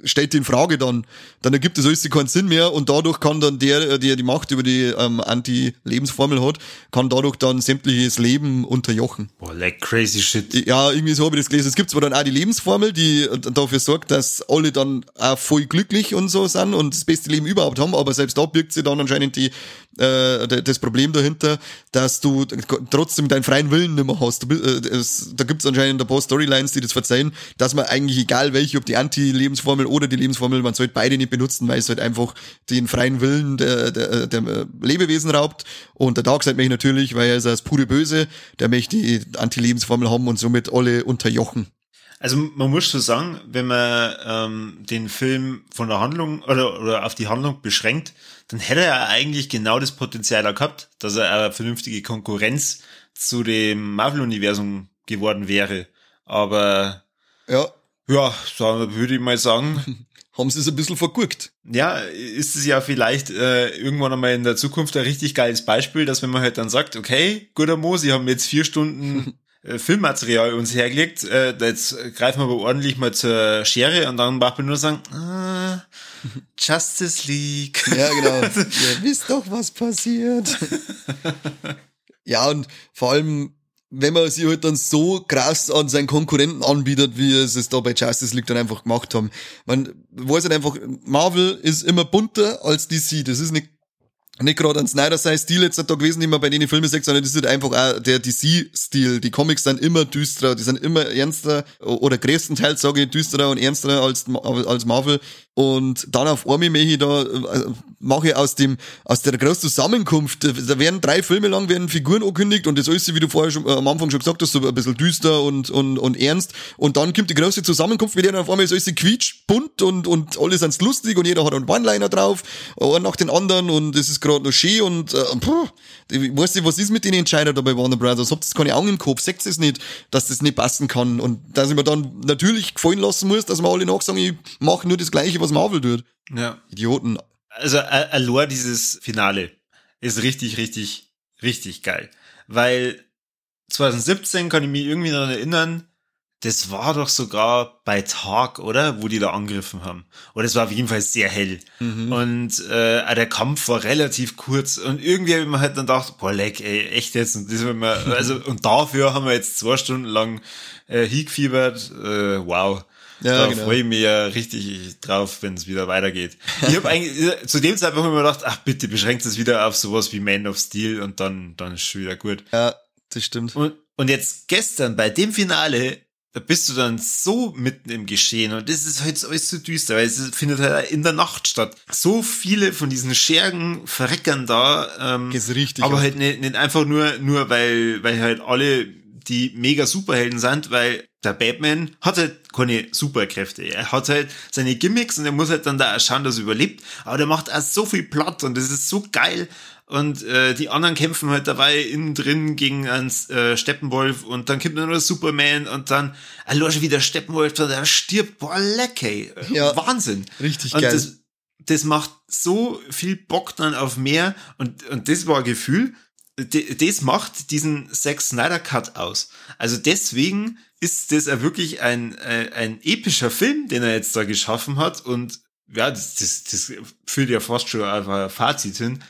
[SPEAKER 1] stellt die in Frage dann. Dann ergibt das alles keinen Sinn mehr und dadurch kann dann der, der die Macht über die ähm, Anti-Lebensformel hat, kann dadurch dann sämtliches Leben unterjochen.
[SPEAKER 2] Boah, like crazy shit.
[SPEAKER 1] Ja, irgendwie so habe ich das gelesen. Es gibt zwar dann auch die Lebensformel, die dafür sorgt, dass alle dann auch voll glücklich und so sind und das beste Leben überhaupt haben, aber selbst da birgt sie dann anscheinend die äh, das Problem dahinter, dass du trotzdem deinen freien Willen nicht mehr hast. Du, äh, es, da gibt es anscheinend ein paar Storylines, die das verzeihen, dass man eigentlich egal welche, ob die Anti-Lebensformel oder die Lebensformel, man sollte beide nicht benutzen, weil es halt einfach den freien Willen der, der, der Lebewesen raubt. Und der Darkseid möchte natürlich, weil er ist das pure Böse, der möchte die Anti-Lebensformel haben und somit alle unterjochen.
[SPEAKER 2] Also man muss so sagen, wenn man ähm, den Film von der Handlung oder, oder auf die Handlung beschränkt, dann hätte er eigentlich genau das Potenzial gehabt, dass er eine vernünftige Konkurrenz zu dem Marvel-Universum geworden wäre. Aber
[SPEAKER 1] ja,
[SPEAKER 2] ja, würde ich mal sagen.
[SPEAKER 1] Haben sie es ein bisschen verguckt.
[SPEAKER 2] Ja, ist es ja vielleicht äh, irgendwann einmal in der Zukunft ein richtig geiles Beispiel, dass wenn man halt dann sagt, okay, guter Mo, Sie haben jetzt vier Stunden äh, Filmmaterial uns hergelegt, äh, jetzt greifen wir aber ordentlich mal zur Schere und dann macht man nur sagen, ah, Justice League.
[SPEAKER 1] Ja, genau. Ihr wisst doch, was passiert. ja, und vor allem wenn man sich halt dann so krass an seinen Konkurrenten anbietet, wie es es da bei Justice League dann einfach gemacht haben. Man weiß halt einfach, Marvel ist immer bunter als DC. Das ist nicht nicht gerade ein Snyder sein Stil jetzt da gewesen, den man bei denen Filme sagt, sondern das ist halt einfach auch der DC-Stil. Die Comics sind immer düsterer, die sind immer ernster oder größtenteils sage ich düsterer und ernster als, als Marvel. Und dann auf einmal mache ich da, äh, mache ich aus dem, aus der großen Zusammenkunft, da werden drei Filme lang werden Figuren angekündigt und das alles, wie du vorher schon, äh, am Anfang schon gesagt hast, so ein bisschen düster und, und, und ernst. Und dann kommt die große Zusammenkunft, der dann auf einmal so alles quietscht, bunt und, und alles sind lustig und jeder hat einen One-Liner drauf, einen nach den anderen und es ist gerade noch schön und äh, puh, ich weiß nicht, was ist mit den Entscheidern da bei Warner Brothers? Habt ihr keine Augen im Kopf? Seht ihr es nicht, dass das nicht passen kann? Und dass ich mir dann natürlich gefallen lassen muss, dass wir alle nachsagen, ich mache nur das Gleiche, was Marvel tut.
[SPEAKER 2] Ja.
[SPEAKER 1] Idioten.
[SPEAKER 2] Also Allure dieses Finale ist richtig, richtig, richtig geil. Weil 2017 kann ich mich irgendwie daran erinnern, das war doch sogar bei Tag, oder? Wo die da angegriffen haben. Oder es war auf jeden Fall sehr hell. Mhm. Und äh, der Kampf war relativ kurz. Und irgendwie habe ich mir halt dann gedacht, boah, leck, ey, echt jetzt. Und, das wir, also, und dafür haben wir jetzt zwei Stunden lang äh, hingefiebert. Äh, wow. Ja, da genau. freue ich mich ja richtig drauf, wenn es wieder weitergeht. Ich habe eigentlich zu dem Zeitpunkt immer gedacht, ach bitte beschränkt es wieder auf sowas wie Man of Steel und dann, dann ist schon wieder gut.
[SPEAKER 1] Ja, das stimmt.
[SPEAKER 2] Und, und jetzt gestern bei dem Finale da bist du dann so mitten im Geschehen und das ist halt alles so düster, weil es findet halt in der Nacht statt. So viele von diesen Schergen verreckern da, ähm,
[SPEAKER 1] ist richtig,
[SPEAKER 2] aber halt nicht, nicht einfach nur, nur weil, weil halt alle die mega Superhelden sind, weil der Batman hat halt keine Superkräfte. Er hat halt seine Gimmicks und er muss halt dann da schauen, dass er überlebt. Aber der macht auch so viel platt und das ist so geil und äh, die anderen kämpfen halt dabei innen drin gegen einen äh, Steppenwolf und dann kommt dann nur Superman und dann allein wie der Steppenwolf der stirbt, boah, leck, ey. Ja, Wahnsinn.
[SPEAKER 1] Richtig
[SPEAKER 2] und
[SPEAKER 1] geil.
[SPEAKER 2] Das, das macht so viel Bock dann auf mehr und, und das war ein Gefühl, das macht diesen Zack Snyder Cut aus. Also deswegen ist das ja wirklich ein, ein, äh, ein epischer Film, den er jetzt da geschaffen hat und ja, das, das, das führt ja fast schon einfach ein Fazit hin.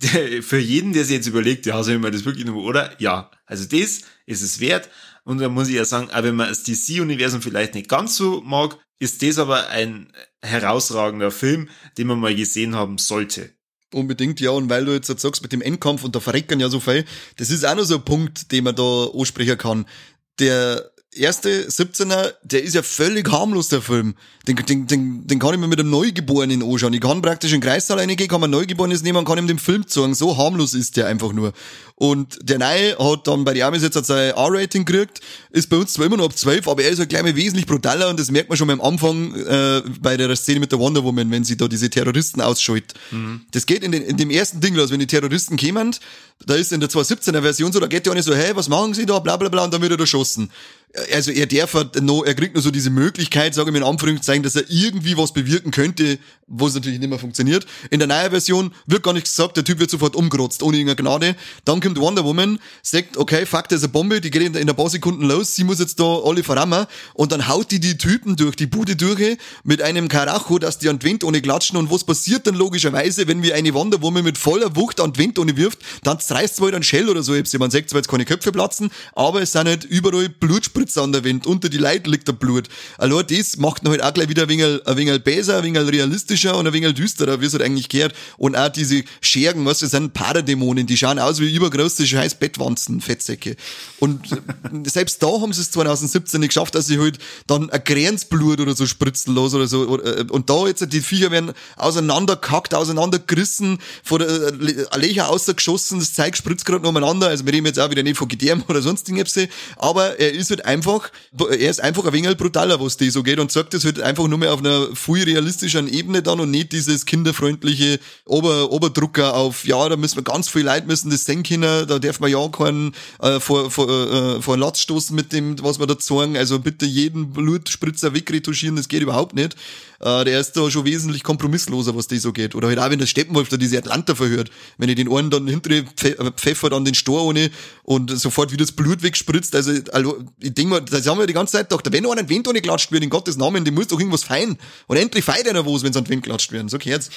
[SPEAKER 2] Für jeden, der sich jetzt überlegt, ja, soll ich mir das wirklich nur, oder? Ja, also das ist es wert. Und da muss ich ja sagen, auch wenn man das DC-Universum vielleicht nicht ganz so mag, ist das aber ein herausragender Film, den man mal gesehen haben sollte.
[SPEAKER 1] Unbedingt, ja. Und weil du jetzt sagst, mit dem Endkampf und da verreckern ja so viel, das ist auch noch so ein Punkt, den man da ansprechen kann. Der erste 17er, der ist ja völlig harmlos, der Film. Den, den, den, den kann ich mir mit einem Neugeborenen anschauen. Ich kann praktisch in den Kreissaal reingehen, kann man Neugeborenes nehmen und kann ihm den Film zeigen. So harmlos ist der einfach nur. Und der Neue hat dann bei den Amis jetzt sein R-Rating gekriegt, ist bei uns zwar immer noch ab 12, aber er ist halt gleich mal wesentlich brutaler und das merkt man schon am Anfang äh, bei der Szene mit der Wonder Woman, wenn sie da diese Terroristen ausschaltet. Mhm. Das geht in, den, in dem ersten Ding los, wenn die Terroristen kämen, da ist in der 217er Version so, da geht der eine so, hey, was machen sie da, bla bla bla, und dann wird er erschossen also er darf halt noch, er kriegt nur so diese Möglichkeit, sage ich mal in Anführungszeichen, dass er irgendwie was bewirken könnte, wo es natürlich nicht mehr funktioniert. In der neuen Version wird gar nichts gesagt, der Typ wird sofort umgerotzt, ohne irgendeine Gnade. Dann kommt Wonder Woman, sagt, okay, fuck, da ist eine Bombe, die geht in, ein paar Sekunden los, sie muss jetzt da alle verrammen und dann haut die die Typen durch die Bude durch mit einem Karacho, dass die an die Wind ohne klatschen und was passiert dann logischerweise, wenn wir eine Wonder Woman mit voller Wucht an die Wind ohne wirft, dann zerreißt zwar ein Shell oder so, man sagt zwar jetzt keine Köpfe platzen, aber es sind nicht überall Blutspritzer an der Wind, unter die Leute liegt der Blut. Also das macht halt auch gleich wieder ein wenig, ein besser, ein wenig realistischer und ein wenig düsterer, wie es halt eigentlich gehört. Und auch diese Schergen, was das sind Paradämonen, die schauen aus wie übergroße scheiß Bettwanzen, Fettsäcke. Und selbst da haben sie es 2017 nicht geschafft, dass sie halt dann ein Grenzblut oder so spritzen los oder so. Und da jetzt, die Viecher werden auseinanderkackt, auseinandergerissen, vor der äh, Löcher ausgeschossen, das Zeug spritzt gerade noch umeinander. Also wir reden jetzt auch wieder nicht von Gedärm oder sonst Dinge, aber er ist halt einfach, er ist einfach ein wenig brutaler, was die so geht und sagt das halt einfach nur mehr auf einer viel realistischen Ebene dann und nicht dieses kinderfreundliche Ober Oberdrucker auf, ja, da müssen wir ganz viel Leute müssen das sehen da darf man ja keinen äh, vor, vor, äh, vor Latz stoßen mit dem, was wir da sagen. Also bitte jeden Blutspritzer wegretuschieren, das geht überhaupt nicht. Äh, der ist da schon wesentlich kompromissloser, was das so geht. Oder halt auch, wenn der Steppenwolf da diese Atlanta verhört, wenn ich den einen dann hintere äh, pfeffert an den Stor ohne und sofort wieder das Blut wegspritzt. Also, also ich denke mal, das haben wir die ganze Zeit gedacht, wenn einer an den Wind ohne klatscht wird, in Gottes Namen, dem muss doch irgendwas fein. Und endlich feiert einer was, wenn sie an den Wind klatscht werden. So geht's.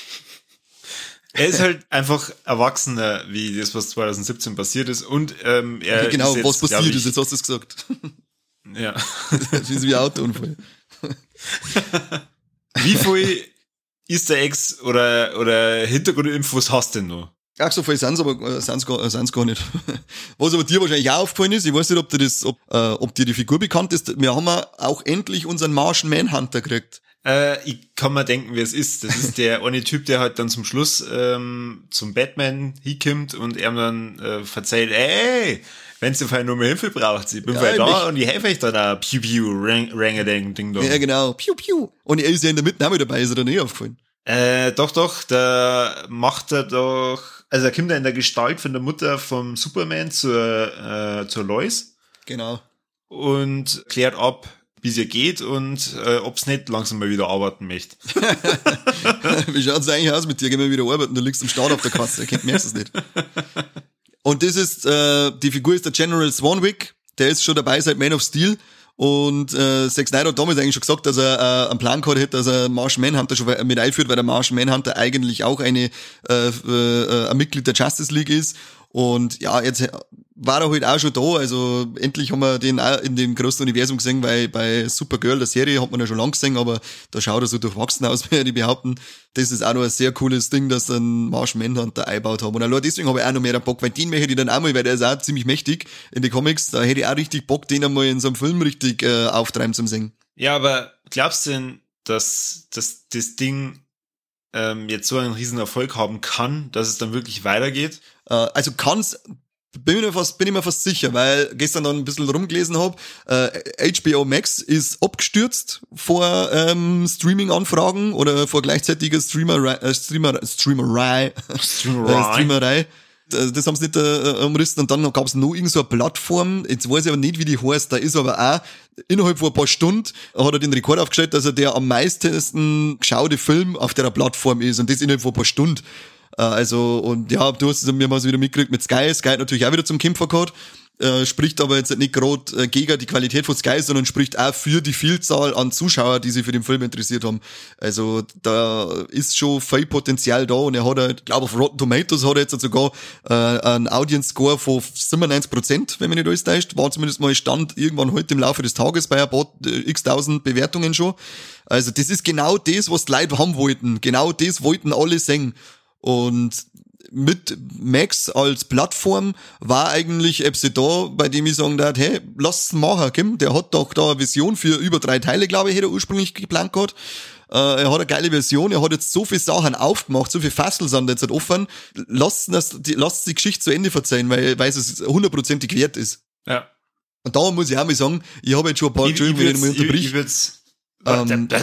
[SPEAKER 2] Er ist halt einfach erwachsener, wie das, was 2017 passiert ist. Und ähm, er
[SPEAKER 1] Genau,
[SPEAKER 2] ist
[SPEAKER 1] jetzt, was passiert ich, ist, jetzt hast du es gesagt.
[SPEAKER 2] Ja.
[SPEAKER 1] das ist wie ein Autounfall.
[SPEAKER 2] Wie viel Easter Eggs oder, oder Hintergrundinfos hast du denn noch?
[SPEAKER 1] Ach, so viel sind's aber äh, sind's gar, sind's gar nicht. Was aber dir wahrscheinlich auch aufgefallen ist, ich weiß nicht, ob dir das, ob, äh, ob dir die Figur bekannt ist, wir haben auch endlich unseren Martian Manhunter gekriegt.
[SPEAKER 2] Äh, ich kann mir denken, wer es ist. Das ist der eine Typ, der halt dann zum Schluss ähm, zum Batman hinkommt und er dann äh, verzeiht, ey, wenn vielleicht nur mehr Hilfe braucht, ich bin ja, da und ich helfe euch dann auch. Piu, piu, rang, rang, ding, ding, dong.
[SPEAKER 1] Ja, genau. Piu, piu. Und er ist ja in der Mitte auch mit dabei, ist er dann eh aufgefallen.
[SPEAKER 2] Äh, doch, doch, da macht er doch, also er kommt da in der Gestalt von der Mutter vom Superman zur, äh, zur Lois.
[SPEAKER 1] Genau.
[SPEAKER 2] Und klärt ab, wie es ihr geht und äh, ob es nicht langsam mal wieder arbeiten möchte.
[SPEAKER 1] wie schaut es eigentlich aus mit dir? Gehen wir wieder arbeiten, du liegst im Start auf der Kasse, merkst es nicht. Und das ist, äh, die Figur ist der General Swanwick, der ist schon dabei seit Man of Steel. Und äh, Zack Snyder hat damals eigentlich schon gesagt, dass er äh, einen Plan gehabt hätte, dass er Martian Manhunter schon mit einführt, weil der Martian Manhunter eigentlich auch eine äh, äh, ein Mitglied der Justice League ist. Und ja, jetzt war er halt auch schon da. Also endlich haben wir den auch in dem großen Universum gesehen, weil bei Supergirl, der Serie, hat man ja schon lang gesehen, aber da schaut er so durchwachsen aus, wie die behaupten. Das ist auch noch ein sehr cooles Ding, dass dann Marsh Manhunter eingebaut haben. Und allein deswegen habe ich auch noch mehr Bock, weil den möchte ich dann auch mal, weil der ist auch ziemlich mächtig in den Comics. Da hätte ich auch richtig Bock, den einmal in so einem Film richtig äh, auftreiben zum Singen.
[SPEAKER 2] Ja, aber glaubst du denn, dass, dass das Ding ähm, jetzt so einen riesen Erfolg haben kann, dass es dann wirklich weitergeht?
[SPEAKER 1] Äh, also kann's bin ich, mir fast, bin ich mir fast sicher, weil gestern dann ein bisschen rumgelesen habe, äh, HBO Max ist abgestürzt vor ähm, Streaming-Anfragen oder vor gleichzeitiger äh, Streamer, Streamerei. Streamerei. äh, Streamerei. Das haben sie nicht äh, umrissen und dann gab es noch irgendeine so eine Plattform, jetzt weiß ich aber nicht, wie die heißt, da ist aber auch innerhalb von ein paar Stunden hat er den Rekord aufgestellt, dass er der am meisten geschaute Film auf der Plattform ist und das innerhalb von ein paar Stunden. Äh, also, und ja, du hast es mir mal so wieder mitgekriegt mit Sky. Sky hat natürlich auch wieder zum Kämpfer gehabt. Äh, spricht aber jetzt nicht gerade äh, gegen die Qualität von Sky, sondern spricht auch für die Vielzahl an Zuschauer, die sich für den Film interessiert haben. Also da ist schon viel Potenzial da und er hat, halt, glaube auf Rotten Tomatoes hat er jetzt sogar äh, einen Audience Score von 97% wenn man nicht alles täuscht. War zumindest mal Stand irgendwann heute im Laufe des Tages bei ein paar äh, x-tausend Bewertungen schon. Also das ist genau das, was die Leute haben wollten. Genau das wollten alle sehen. Und mit Max als Plattform war eigentlich Epsi da, bei dem ich sagen darf, hey, lass es machen, Kim. Der hat doch da eine Vision für über drei Teile, glaube ich, hätte er ursprünglich geplant gehabt. Äh, er hat eine geile Version, er hat jetzt so viele Sachen aufgemacht, so viele Fassel sind jetzt halt offen. Lasst das, die, lasst die Geschichte zu Ende verzeihen, weil, weil es hundertprozentig wert ist.
[SPEAKER 2] Ja.
[SPEAKER 1] Und da muss ich auch mal sagen, ich habe jetzt schon ein paar, Entschuldigung, wenn ich mal unterbrich.
[SPEAKER 2] Ich,
[SPEAKER 1] ähm, das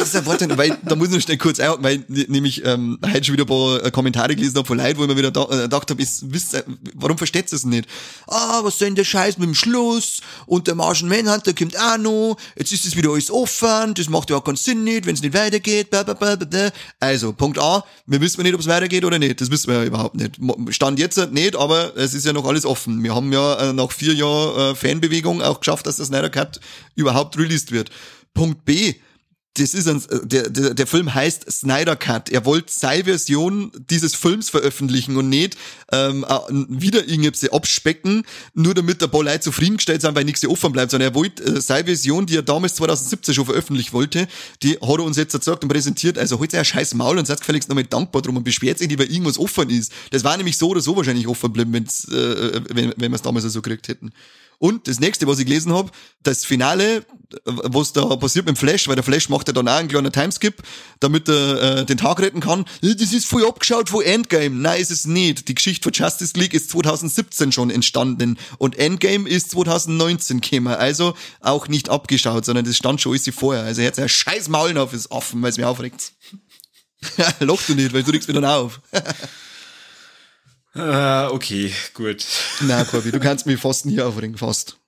[SPEAKER 1] ist ein Wort, weil da muss ich noch schnell kurz einhaken, weil nämlich ähm, heute schon wieder ein paar äh, Kommentare gelesen habe von Leuten, wo ich mir wieder da, äh, gedacht habe, ist, wisst, warum versteht ihr es nicht? Ah, was soll denn der Scheiß mit dem Schluss? Und der Martian Manhunter kommt auch noch, jetzt ist es wieder alles offen, das macht ja auch keinen Sinn nicht, wenn es nicht weitergeht. Blablabla. Also, Punkt A, wir wissen nicht, ob es weitergeht oder nicht, das wissen wir ja überhaupt nicht. Stand jetzt nicht, aber es ist ja noch alles offen. Wir haben ja äh, nach vier Jahren äh, Fanbewegung auch geschafft, dass das Snyder Cut überhaupt released wird. Punkt B, das ist ein, der, der, der Film heißt Snyder Cut. Er wollte seine Version dieses Films veröffentlichen und nicht ähm, wieder irgendwie abspecken, nur damit der paar Leute zufriedengestellt sind, weil nichts offen bleibt, sondern er wollte äh, seine Version, die er damals 2017 schon veröffentlichen wollte, die hat er uns jetzt erzeugt und präsentiert. Also holt er ein scheiß Maul und seid gefälligst nochmal dankbar drum und beschwert sich nicht, weil irgendwas offen ist. Das war nämlich so oder so wahrscheinlich offen geblieben, wenn's, äh, wenn, wenn wir es damals so gekriegt hätten. Und das nächste, was ich gelesen habe, das Finale, was da passiert mit dem Flash, weil der Flash macht ja dann auch einen kleinen Timeskip, damit er äh, den Tag retten kann. Das ist voll abgeschaut von Endgame. Nein, ist es nicht. Die Geschichte von Justice League ist 2017 schon entstanden und Endgame ist 2019 gekommen. Also auch nicht abgeschaut, sondern das stand schon alles vorher. Also hat ja scheiß Maulen auf ist offen, weil es mir aufregt. Loch du nicht, weil du regst mir dann auf.
[SPEAKER 2] Uh, okay, gut.
[SPEAKER 1] Na, Corby, du kannst mich fast nie aufregen, fast.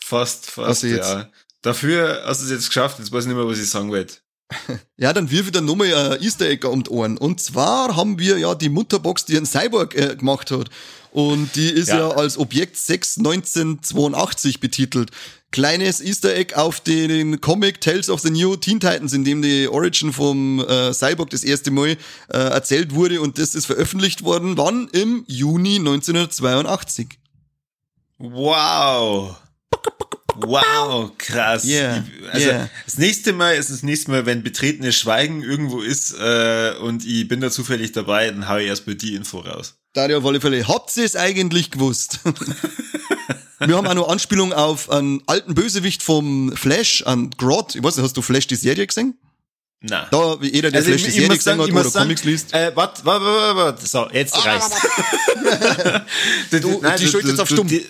[SPEAKER 2] Fast, fast, ja. Dafür hast du es jetzt geschafft, jetzt weiß ich nicht mehr, was ich sagen wollte.
[SPEAKER 1] Ja, dann wirf ich dann nochmal ein Easter Egg um die Ohren. Und zwar haben wir ja die Mutterbox, die ein Cyborg äh, gemacht hat. Und die ist ja. ja als Objekt 61982 betitelt kleines Easter Egg auf den Comic Tales of the New Teen Titans, in dem die Origin vom äh, Cyborg das erste Mal äh, erzählt wurde und das ist veröffentlicht worden, wann? Im Juni 1982.
[SPEAKER 2] Wow. Wow, krass.
[SPEAKER 1] Yeah,
[SPEAKER 2] also
[SPEAKER 1] yeah.
[SPEAKER 2] das nächste Mal ist das nächste Mal, wenn betretenes Schweigen irgendwo ist äh, und ich bin da zufällig dabei, dann hau ich erstmal die Info raus.
[SPEAKER 1] Da auf alle Fälle. Habt ihr es eigentlich gewusst? Wir haben auch noch Anspielung auf einen alten Bösewicht vom Flash, an Grodd. Ich weiß nicht, hast du Flash die Serie gesehen?
[SPEAKER 2] Nein.
[SPEAKER 1] Da, wie jeder, der
[SPEAKER 2] Also
[SPEAKER 1] Flash die Serie gesehen hat oder
[SPEAKER 2] sagen,
[SPEAKER 1] Comics liest.
[SPEAKER 2] Äh, warte, warte, warte, warte. So, jetzt reicht's.
[SPEAKER 1] Du- die schaltet jetzt auf stumm.
[SPEAKER 2] Du,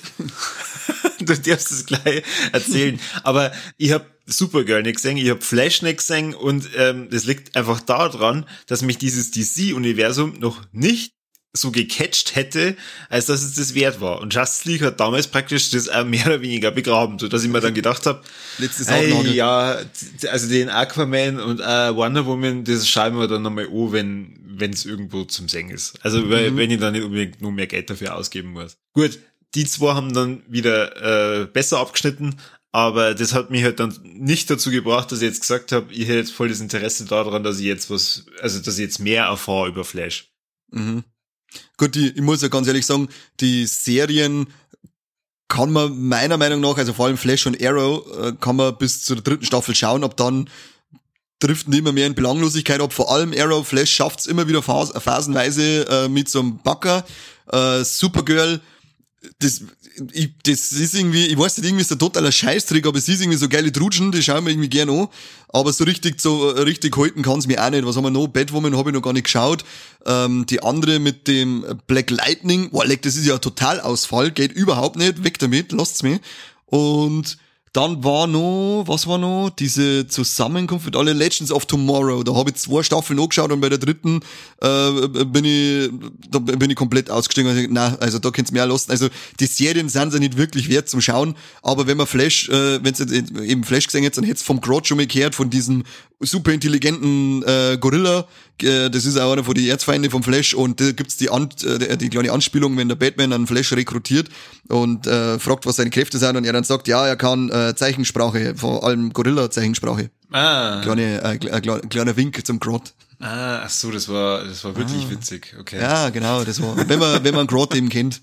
[SPEAKER 2] du darfst es gleich erzählen. Aber ich hab Supergirl nicht gesehen, ich habe Flash nicht gesehen und ähm, das liegt einfach daran, dass mich dieses DC-Universum noch nicht so gecatcht hätte, als dass es das wert war. Und Justice League hat damals praktisch das auch mehr oder weniger begraben, so dass ich mir dann gedacht habe, hey, ja, also den Aquaman und äh, Wonder Woman, das schreiben wir dann nochmal an, wenn wenn es irgendwo zum Singen ist. Also mhm. wenn ich dann nicht unbedingt nur mehr Geld dafür ausgeben muss. Gut, die zwei haben dann wieder äh, besser abgeschnitten, aber das hat mich halt dann nicht dazu gebracht, dass ich jetzt gesagt habe, ich hätte jetzt voll das Interesse daran, dass ich jetzt was, also dass ich jetzt mehr erfahre über Flash.
[SPEAKER 1] Mhm. Gut, die, ich muss ja ganz ehrlich sagen, die Serien kann man meiner Meinung nach, also vor allem Flash und Arrow, äh, kann man bis zur dritten Staffel schauen, ob dann driften immer mehr in Belanglosigkeit ab. Vor allem Arrow Flash schafft's immer wieder phasenweise äh, mit so einem Backer. Äh, Supergirl das, ich, das ist irgendwie, ich weiß nicht, irgendwie ist der totaler Scheißtrick, aber es ist irgendwie so geile Drutschen, die schauen wir irgendwie gerne an. Aber so richtig, so richtig halten kann's mir auch nicht. Was haben wir noch? Batwoman habe ich noch gar nicht geschaut. Ähm, die andere mit dem Black Lightning, boah, leck, das ist ja total Ausfall, geht überhaupt nicht, weg damit, lasst's mir. Und dann war noch, was war noch? Diese Zusammenkunft mit alle Legends of Tomorrow. Da habe ich zwei Staffeln angeschaut und bei der dritten äh, bin ich da bin ich komplett ausgestiegen. Also, na, also da könnt's mehr lassen. Also die Serien sind ja nicht wirklich wert zum Schauen, aber wenn man Flash, äh, wenn eben Flash gesehen hätte, dann hätte vom Grot schon mal gehört, von diesem super intelligenten äh, Gorilla. Äh, das ist auch einer von den Erzfeinde vom Flash und da gibt's die, An äh, die kleine Anspielung, wenn der Batman einen Flash rekrutiert und äh, fragt, was seine Kräfte sind und er dann sagt, ja, er kann äh, Zeichensprache, vor allem Gorilla-Zeichensprache. Ah. Kleine, äh, kleiner, kleiner Wink zum Grot.
[SPEAKER 2] Ah, ach so, das war, das war wirklich ah. witzig, okay.
[SPEAKER 1] Ja, genau, das war, wenn man, wenn man Grot eben kennt.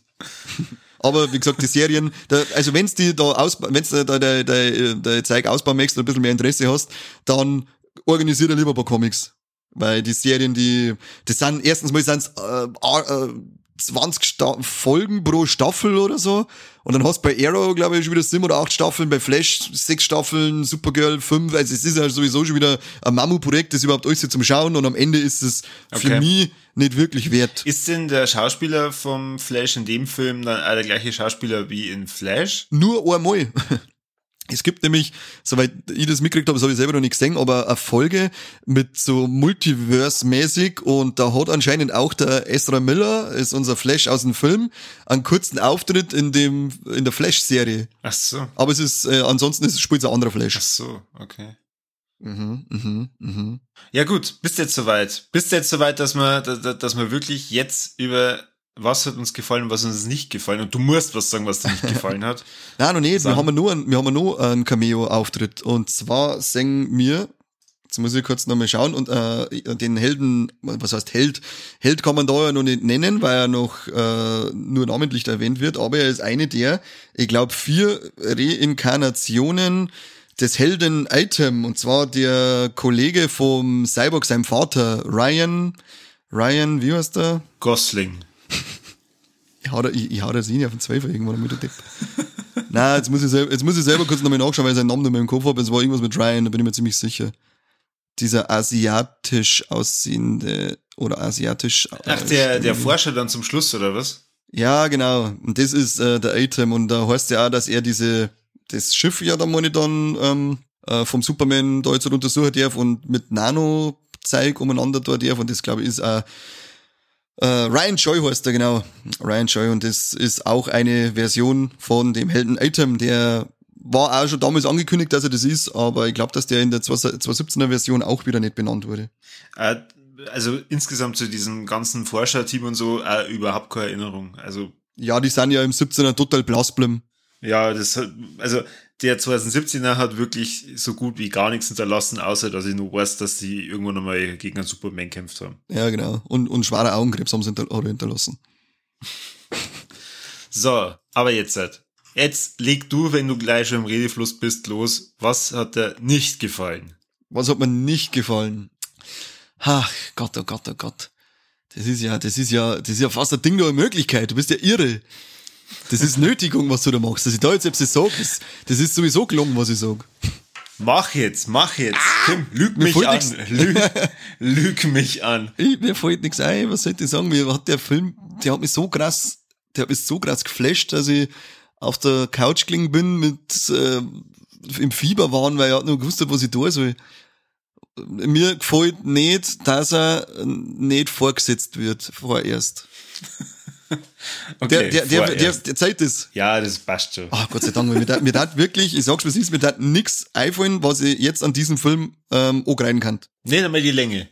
[SPEAKER 1] Aber wie gesagt, die Serien, da, also wenn's die da aus, wenn's da der, der, der Zeig ausbauen möchtest und ein bisschen mehr Interesse hast, dann organisiert er lieber ein paar Comics. Weil die Serien, die, das sind, erstens mal sind's, äh, äh, 20 Sta Folgen pro Staffel oder so. Und dann hast du bei Arrow, glaube ich, schon wieder sieben oder acht Staffeln, bei Flash sechs Staffeln, Supergirl fünf. Also es ist ja sowieso schon wieder ein Mammutprojekt, das überhaupt alles zum Schauen und am Ende ist es okay. für mich nicht wirklich wert.
[SPEAKER 2] Ist denn der Schauspieler vom Flash in dem Film dann auch der gleiche Schauspieler wie in Flash?
[SPEAKER 1] Nur einmal. Es gibt nämlich, soweit ich das mitgekriegt habe, das habe ich selber noch nicht gesehen, aber eine Folge mit so Multiverse-mäßig und da hat anscheinend auch der Ezra Miller, ist unser Flash aus dem Film, einen kurzen Auftritt in dem, in der Flash-Serie.
[SPEAKER 2] Ach so.
[SPEAKER 1] Aber es ist, äh, ansonsten ist, spielt es ein anderer Flash.
[SPEAKER 2] Ach so, okay. Mhm, mhm, mhm. Ja gut, bist jetzt soweit. Bist jetzt soweit, dass wir, dass, wir wirklich jetzt über was hat uns gefallen, was uns nicht gefallen. Und du musst was sagen, was dir nicht gefallen hat.
[SPEAKER 1] Nein, noch nicht. Wir haben nur, wir haben nur einen Cameo-Auftritt. Und zwar singen wir, jetzt muss ich kurz nochmal schauen, und äh, den Helden, was heißt Held? Held kann man da ja noch nicht nennen, weil er noch äh, nur namentlich erwähnt wird, aber er ist eine der, ich glaube, vier Reinkarnationen des Helden Item. Und zwar der Kollege vom Cyborg, seinem Vater, Ryan, Ryan, wie heißt der?
[SPEAKER 2] Gosling.
[SPEAKER 1] Ich hau, da, ich, ich hau das rein auf den Zweifel irgendwann mit der Tipp. Nein, jetzt muss, ich selber, jetzt muss ich selber kurz nochmal nachschauen, weil ich seinen Namen nicht mehr im Kopf habe. Es war irgendwas mit Ryan, da bin ich mir ziemlich sicher. Dieser asiatisch aussehende oder asiatisch.
[SPEAKER 2] Ach, der, der Forscher dann zum Schluss, oder was?
[SPEAKER 1] Ja, genau. Und das ist äh, der Atem. Und da heißt ja auch, dass er diese, das Schiff ja dann ähm, äh, vom Superman da jetzt untersuchen darf und mit Nano-Zeug umeinander da darf. Und das, glaube ich, ist auch äh, Ryan Joy heißt er genau. Ryan Joy und das ist auch eine Version von dem Helden Item, der war auch schon damals angekündigt, dass er das ist, aber ich glaube, dass der in der 2017er Version auch wieder nicht benannt wurde.
[SPEAKER 2] Äh, also insgesamt zu diesem ganzen Forscherteam und so äh, überhaupt keine Erinnerung. Also
[SPEAKER 1] ja, die sind ja im 17er total blass
[SPEAKER 2] Ja, das also der 2017er hat wirklich so gut wie gar nichts hinterlassen, außer dass ich nur weiß, dass die irgendwann einmal gegen einen Superman kämpft haben.
[SPEAKER 1] Ja, genau. Und, und schwere Augenkrebs haben sie hinterlassen.
[SPEAKER 2] so, aber jetzt halt. Jetzt leg du, wenn du gleich schon im Redefluss bist, los. Was hat dir nicht gefallen?
[SPEAKER 1] Was hat mir nicht gefallen? Ach, Gott, oh Gott, oh Gott. Das ist ja, das ist ja, das ist ja fast ein Ding der Möglichkeit. Du bist ja irre. Das ist Nötigung, was du da machst. Dass ich da jetzt etwas sage, das, das ist sowieso gelungen, was ich sage.
[SPEAKER 2] Mach jetzt, mach jetzt. Tim, lüg mich an. Lüg, lüg, mich an.
[SPEAKER 1] Ich, mir fällt nichts ein. Was soll ich sagen? Mir hat der Film, der hat mich so krass, der hat mich so krass geflasht, dass ich auf der Couch gelegen bin mit, äh, im Fieber waren, weil er hat nur gewusst, was ich tun soll. Mir gefällt nicht, dass er nicht vorgesetzt wird, vorerst.
[SPEAKER 2] Okay,
[SPEAKER 1] der, der, der, der, der Zeit ist.
[SPEAKER 2] ja, das passt schon.
[SPEAKER 1] Ah, Gott sei Dank, mir da, mir da wirklich, ich sag's ist, mir da nix einfallen, was ich jetzt an diesem Film ähm, angreifen kann.
[SPEAKER 2] Nicht einmal die Länge.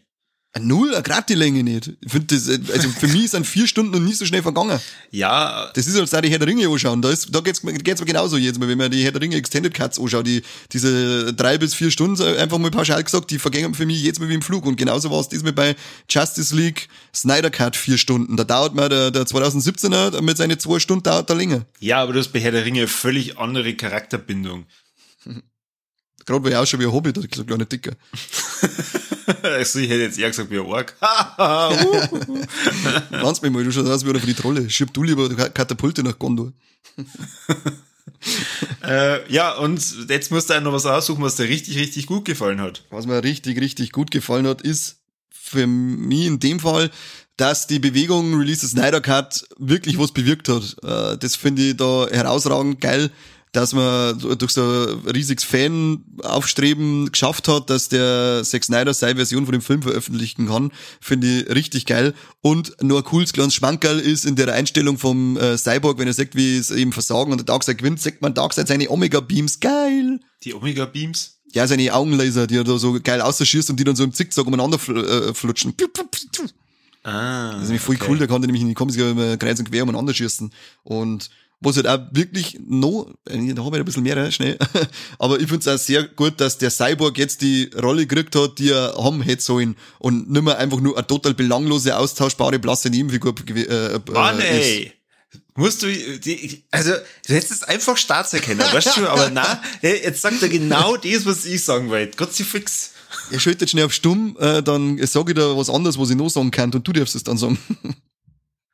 [SPEAKER 1] Ein Null, gerade die Länge nicht. Ich finde das, äh, also für mich sind vier Stunden noch nie so schnell vergangen.
[SPEAKER 2] Ja,
[SPEAKER 1] Das ist, als da die Herr der Ringe anschauen. Da, ist, da geht's, mir- geht's mir genauso jetzt mal, wenn man die Herr der Ringe Extended Cuts anschaut, die, diese drei bis vier Stunden, äh, einfach mal pauschal gesagt, die vergängen für mich jetzt mal wie im Flug. Und genauso war es diesmal bei Justice League Snyder Cut vier Stunden. Da dauert mir der, der 2017er mit seinen zwei Stunden dauert der länger.
[SPEAKER 2] ja, aber du hast bei Herr der Ringe eine völlig andere Charakterbindung.
[SPEAKER 1] Gerade weil ich auch schon wie ein Hobbit, so ein kleiner Dicker.
[SPEAKER 2] also ich hätte jetzt eher gesagt wie ein Ork.
[SPEAKER 1] Wann's mir mal, du schaust aus wie einer von die Trolle. Schieb du lieber Katapulte nach Gondor.
[SPEAKER 2] äh, ja, und jetzt musst du auch noch was aussuchen, was dir richtig, richtig gut gefallen hat.
[SPEAKER 1] Was mir richtig, richtig gut gefallen hat, ist für mich in dem Fall, dass die Bewegung Release the Snyder Cut wirklich was bewirkt hat. Äh, Das finde ich da herausragend geil, dass man durch so ein riesiges Fan-Aufstreben geschafft hat, dass der Zack Snyder seine Version von dem Film veröffentlichen kann. Finde ich richtig geil. Und nur ein cooles kleines Schmankerl ist in der Einstellung vom äh, Cyborg, wenn er sagt, wie es eben versagen und der Darkseid gewinnt, sagt man Darkseid seine Omega-Beams. Geil!
[SPEAKER 2] Die Omega-Beams?
[SPEAKER 1] Ja, seine Augenlaser, die er da so geil ausschießt und die dann so im Zickzack umeinander fl äh, flutschen.
[SPEAKER 2] Ah.
[SPEAKER 1] Das ist nämlich voll cool, der kann der nämlich in die Comics kreuz und quer umeinander schießen. Und was halt auch wirklich noch, äh, da habe ich ein bisschen mehr, schnell, aber ich finde es auch sehr gut, dass der Cyborg jetzt die Rolle gekriegt hat, die er haben hätte sollen und nicht mehr einfach nur eine total belanglose, austauschbare, blasse Nebenfigur äh, äh,
[SPEAKER 2] Mann, ey! Musst du, die, also, du hättest es einfach Staatserkenner, weißt du, aber na, jetzt sagt er genau das, was ich sagen wollte. Gott sei fix.
[SPEAKER 1] Er schaltet schnell auf stumm, äh, dann sage ich da was anderes, was ich noch sagen kann und du darfst es dann sagen.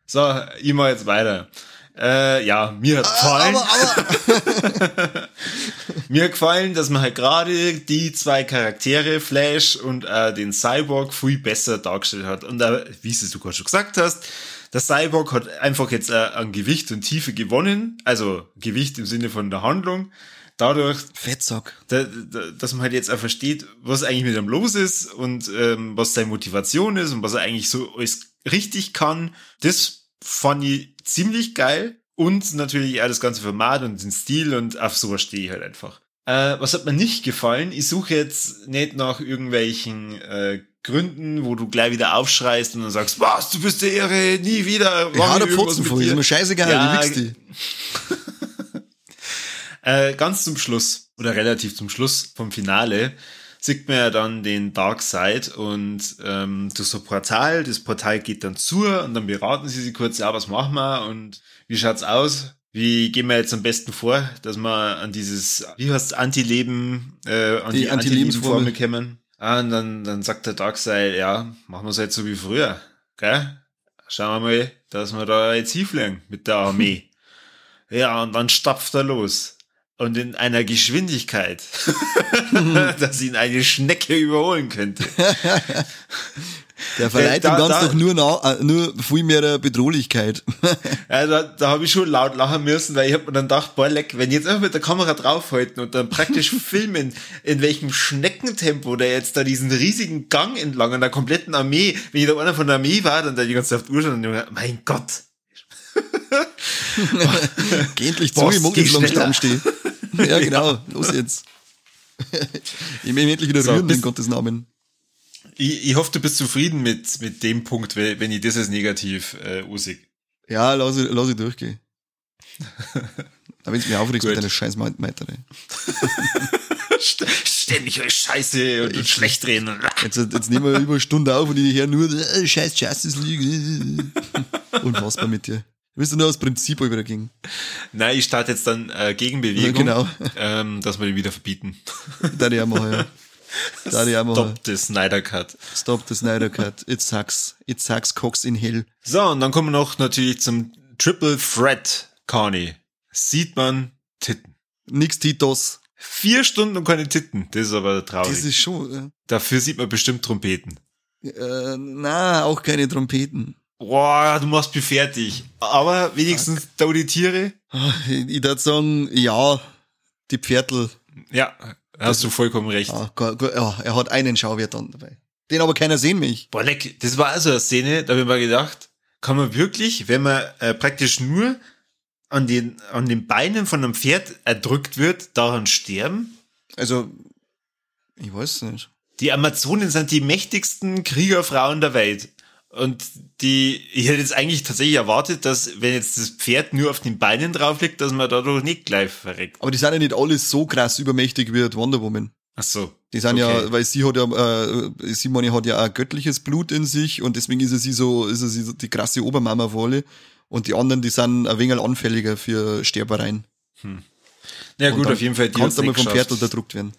[SPEAKER 2] So, ich mach jetzt weiter. Äh, ja, mir hat gefallen.
[SPEAKER 1] aber, aber,
[SPEAKER 2] Mir hat gefallen, dass man halt gerade die zwei Charaktere, Flash und äh, den Cyborg, viel besser dargestellt hat. Und äh, wie es du gerade schon gesagt hast, der Cyborg hat einfach jetzt äh, an Gewicht und Tiefe gewonnen. Also Gewicht im Sinne von der Handlung. Dadurch,
[SPEAKER 1] Fettsack.
[SPEAKER 2] da, da, dass man halt jetzt auch versteht, was eigentlich mit ihm los ist und ähm, was seine Motivation ist und was er eigentlich so alles richtig kann. Das fand ich ziemlich geil. Und natürlich auch das ganze Format und den Stil und auf sowas stehe ich halt einfach. Äh, was hat mir nicht gefallen? Ich suche jetzt nicht nach irgendwelchen äh, Gründen, wo du gleich wieder aufschreist und dann sagst, was, du bist der Ehre, nie wieder. ich
[SPEAKER 1] der
[SPEAKER 2] irgendwas
[SPEAKER 1] Pfotzen voll, ist
[SPEAKER 2] dir."
[SPEAKER 1] mir scheißegal,
[SPEAKER 2] Ja,
[SPEAKER 1] wie wichst die.
[SPEAKER 2] Äh, ganz zum Schluss, oder relativ zum Schluss vom Finale, sieht man ja dann den Dark Side und ähm, durch so ein Portal, das Portal geht dann zu und dann beraten sie sich kurz, ja, was machen wir und wie schaut's aus? Wie gehen wir jetzt am besten vor, dass wir an dieses, wie heißt Anti-Leben, äh, an
[SPEAKER 1] Die
[SPEAKER 2] die,
[SPEAKER 1] Anti-Lebensformel.
[SPEAKER 2] Kommen? Ah, und dann, dann sagt der Darkseid, ja, machen wir es halt so wie früher, gell? Schauen wir mal, dass wir da jetzt hinfliegen mit der Armee. ja, und dann stapft er los. Und in einer Geschwindigkeit, dass ihn eine Schnecke überholen könnte.
[SPEAKER 1] Der verleiht
[SPEAKER 2] Da-
[SPEAKER 1] dem Ganzen
[SPEAKER 2] da-
[SPEAKER 1] doch nur, na, äh, nur viel mehr Bedrohlichkeit.
[SPEAKER 2] Ja, da, da habe ich schon laut lachen müssen, weil ich habe mir dann gedacht, boah, leck, wenn jetzt einfach mit der Kamera draufhalten und dann praktisch filmen, in welchem Schneckentempo der jetzt da diesen riesigen Gang entlang an der kompletten Armee, wenn ich da einer von der Armee war, dann da die ganze Zeit auf die Uhr mir, mein Gott.
[SPEAKER 1] Geh endlich zu, ich lange
[SPEAKER 2] schneller.
[SPEAKER 1] Stamm stehen. Ja, genau, los jetzt. ich will endlich wieder
[SPEAKER 2] So,
[SPEAKER 1] rühren, in Gottes Namen.
[SPEAKER 2] Ich, ich hoffe, du bist zufrieden mit, mit dem Punkt, wenn ich das als negativ äh, usig.
[SPEAKER 1] Ja, lass ich, lass ich durchgehen. Aber wenn es mich aufregst mit deiner scheiß Meitere.
[SPEAKER 2] St- Ständig als Scheiße und, und schlecht reden.
[SPEAKER 1] Jetzt, jetzt nehmen wir über eine Stunde auf und ich höre nur, äh, scheiß Justice League. Unfassbar mit dir. Du bist nur aus Prinzip wieder gegen.
[SPEAKER 2] Nein, ich starte jetzt dann äh, Gegenbewegung,
[SPEAKER 1] Ja, genau.
[SPEAKER 2] ähm, dass wir die wieder verbieten.
[SPEAKER 1] Da die auch machen, ja. Da die auch machen.
[SPEAKER 2] Stop the Snyder Cut.
[SPEAKER 1] Stop the Snyder Cut. It sucks. It sucks Cox in Hell.
[SPEAKER 2] So, und dann kommen wir noch natürlich zum Triple Threat, Carney. Sieht man Titten.
[SPEAKER 1] Nix Titos.
[SPEAKER 2] Vier Stunden und keine Titten. Das ist aber traurig.
[SPEAKER 1] Das ist schon,
[SPEAKER 2] Dafür sieht man bestimmt Trompeten.
[SPEAKER 1] äh, äh, na, auch keine Trompeten.
[SPEAKER 2] Boah, du machst mich fertig. Aber wenigstens da die Tiere.
[SPEAKER 1] Ich, ich würde sagen, ja, die Pferdl
[SPEAKER 2] Ja, hast du vollkommen recht.
[SPEAKER 1] Ja, ja, er hat einen Schauwert dann dabei. Den aber keiner sehen mich.
[SPEAKER 2] Boah, leck, das war also eine Szene, da habe ich mir gedacht, kann man wirklich, wenn man äh, praktisch nur an den, an den Beinen von einem Pferd erdrückt wird, daran sterben?
[SPEAKER 1] Also, ich weiß nicht.
[SPEAKER 2] Die Amazonen sind die mächtigsten Kriegerfrauen der Welt. Und die, ich hätte jetzt eigentlich tatsächlich erwartet, dass wenn jetzt das Pferd nur auf den Beinen drauf liegt, dass man dadurch nicht gleich verreckt.
[SPEAKER 1] Aber die sind ja nicht alle so krass übermächtig wie Wonder Woman.
[SPEAKER 2] Ach so.
[SPEAKER 1] Die sind ja,
[SPEAKER 2] Okay.
[SPEAKER 1] weil sie hat ja, äh, Simone hat ja auch göttliches Blut in sich und deswegen ist sie so, ist sie so die krasse Obermama von alle. Und die anderen, die sind ein wenig anfälliger für Sterbereien.
[SPEAKER 2] Ja
[SPEAKER 1] Und
[SPEAKER 2] gut, auf jeden Fall. Die
[SPEAKER 1] Kannst einmal
[SPEAKER 2] nicht
[SPEAKER 1] vom Pferd unterdrückt werden.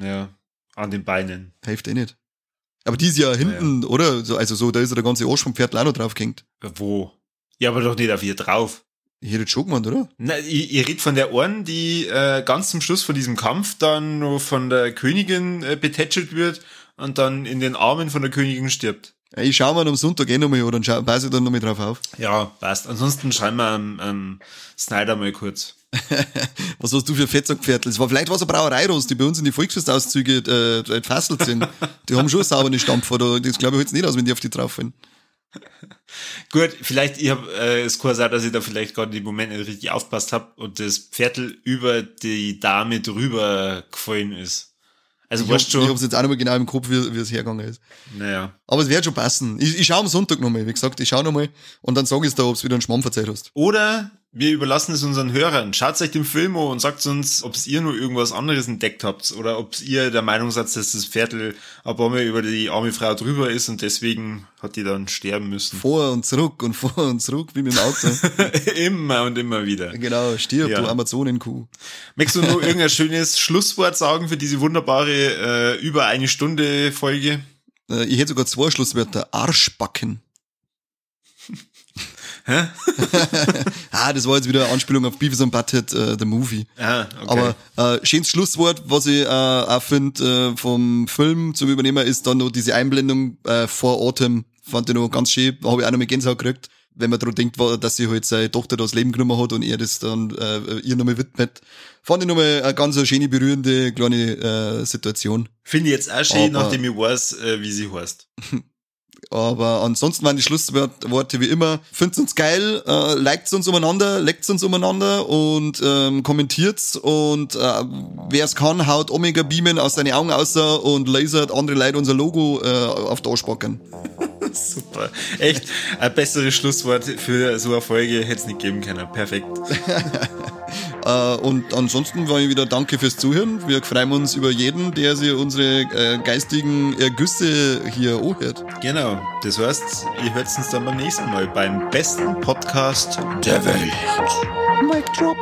[SPEAKER 2] Ja, an den Beinen.
[SPEAKER 1] Hilft eh nicht. Aber die ist ja hinten, oder? So, also so, da ist ja der ganze Arsch vom Pferd auch noch drauf gehängt.
[SPEAKER 2] Wo? Ja, aber doch nicht auf ihr drauf.
[SPEAKER 1] Jetzt schon gemeint, oder?
[SPEAKER 2] Na, ich, ich red von der Ohren, die äh, ganz zum Schluss von diesem Kampf dann noch von der Königin äh, betätschelt wird und dann in den Armen von der Königin stirbt.
[SPEAKER 1] Ich schau mal am Sonntag eh nochmal an, dann passe ich dann nochmal drauf auf.
[SPEAKER 2] Ja, passt. Ansonsten schreiben wir ähm, ähm, Snyder mal kurz.
[SPEAKER 1] Was hast du für Fettsackpferdl? Es war vielleicht was eine Brauereirost, die bei uns in die Volksfestauszüge äh, gefasselt sind. Die haben schon sauber eine Stampfer, da, das glaube ich jetzt nicht aus, wenn die auf die drauf fallen.
[SPEAKER 2] Gut, vielleicht, ich habe äh, es kann sein, dass ich da vielleicht gerade im Moment nicht richtig aufpasst habe und das Pferdl über die Dame drüber gefallen ist. Also
[SPEAKER 1] Ich,
[SPEAKER 2] weißt
[SPEAKER 1] hab,
[SPEAKER 2] du
[SPEAKER 1] ich
[SPEAKER 2] schon.
[SPEAKER 1] hab's jetzt auch nicht mehr genau im Kopf, wie, wie es hergegangen ist.
[SPEAKER 2] Naja.
[SPEAKER 1] Aber es wird schon passen. Ich, ich schau am Sonntag nochmal, wie gesagt, ich schau nochmal und dann sag ich da, ob's wieder einen Schmamm verzeiht hast.
[SPEAKER 2] Oder wir überlassen es unseren Hörern. Schaut euch den Film an und sagt uns, ob ihr nur irgendwas anderes entdeckt habt oder ob ihr der Meinung seid, dass das ein paar Mal über die arme Frau drüber ist und deswegen hat die dann sterben müssen.
[SPEAKER 1] Vor und zurück und vor und zurück, wie mit dem Auto.
[SPEAKER 2] immer und immer wieder.
[SPEAKER 1] genau, stirb,
[SPEAKER 2] Ja.
[SPEAKER 1] du Amazonenkuh.
[SPEAKER 2] Möchtest du noch irgendein schönes Schlusswort sagen für diese wunderbare äh, über eine Stunde Folge?
[SPEAKER 1] Äh, ich hätte sogar zwei Schlusswörter. Arschbacken.
[SPEAKER 2] Hä?
[SPEAKER 1] ah, das war jetzt wieder eine Anspielung auf Beavis and Butthead, äh, the movie.
[SPEAKER 2] Ah, okay.
[SPEAKER 1] Aber äh, schönes Schlusswort, was ich äh, auch finde äh, vom Film zum Übernehmen, ist dann noch diese Einblendung äh, vor Autumn. Fand ich noch ganz schön, habe ich auch noch mal Gänsehaut gekriegt, wenn man daran denkt, dass sie halt seine Tochter das Leben genommen hat und er das dann äh, ihr nochmal widmet. Fand ich nochmal eine ganz schöne, berührende kleine äh, Situation.
[SPEAKER 2] Finde ich jetzt auch schön,
[SPEAKER 1] Aber-
[SPEAKER 2] nachdem ich weiß, äh, wie sie heißt.
[SPEAKER 1] Aber ansonsten waren die Schlussworte wie immer. Find's uns geil, äh, liked uns umeinander, leckt uns umeinander und ähm, kommentiert's und äh, wer es kann, haut Omega Beamen aus seinen Augen außer und lasert andere Leute unser Logo äh, auf den Arsch packen.
[SPEAKER 2] Super. Echt, ein besseres Schlusswort für so eine Folge hätte es nicht geben können. Perfekt.
[SPEAKER 1] Äh, und ansonsten war ich wieder danke fürs Zuhören. Wir freuen uns über jeden, der sich unsere äh, geistigen Ergüsse hier anhört.
[SPEAKER 2] Genau. Das heißt, ihr hört uns dann beim nächsten Mal beim besten Podcast der Welt.
[SPEAKER 1] Mic drop.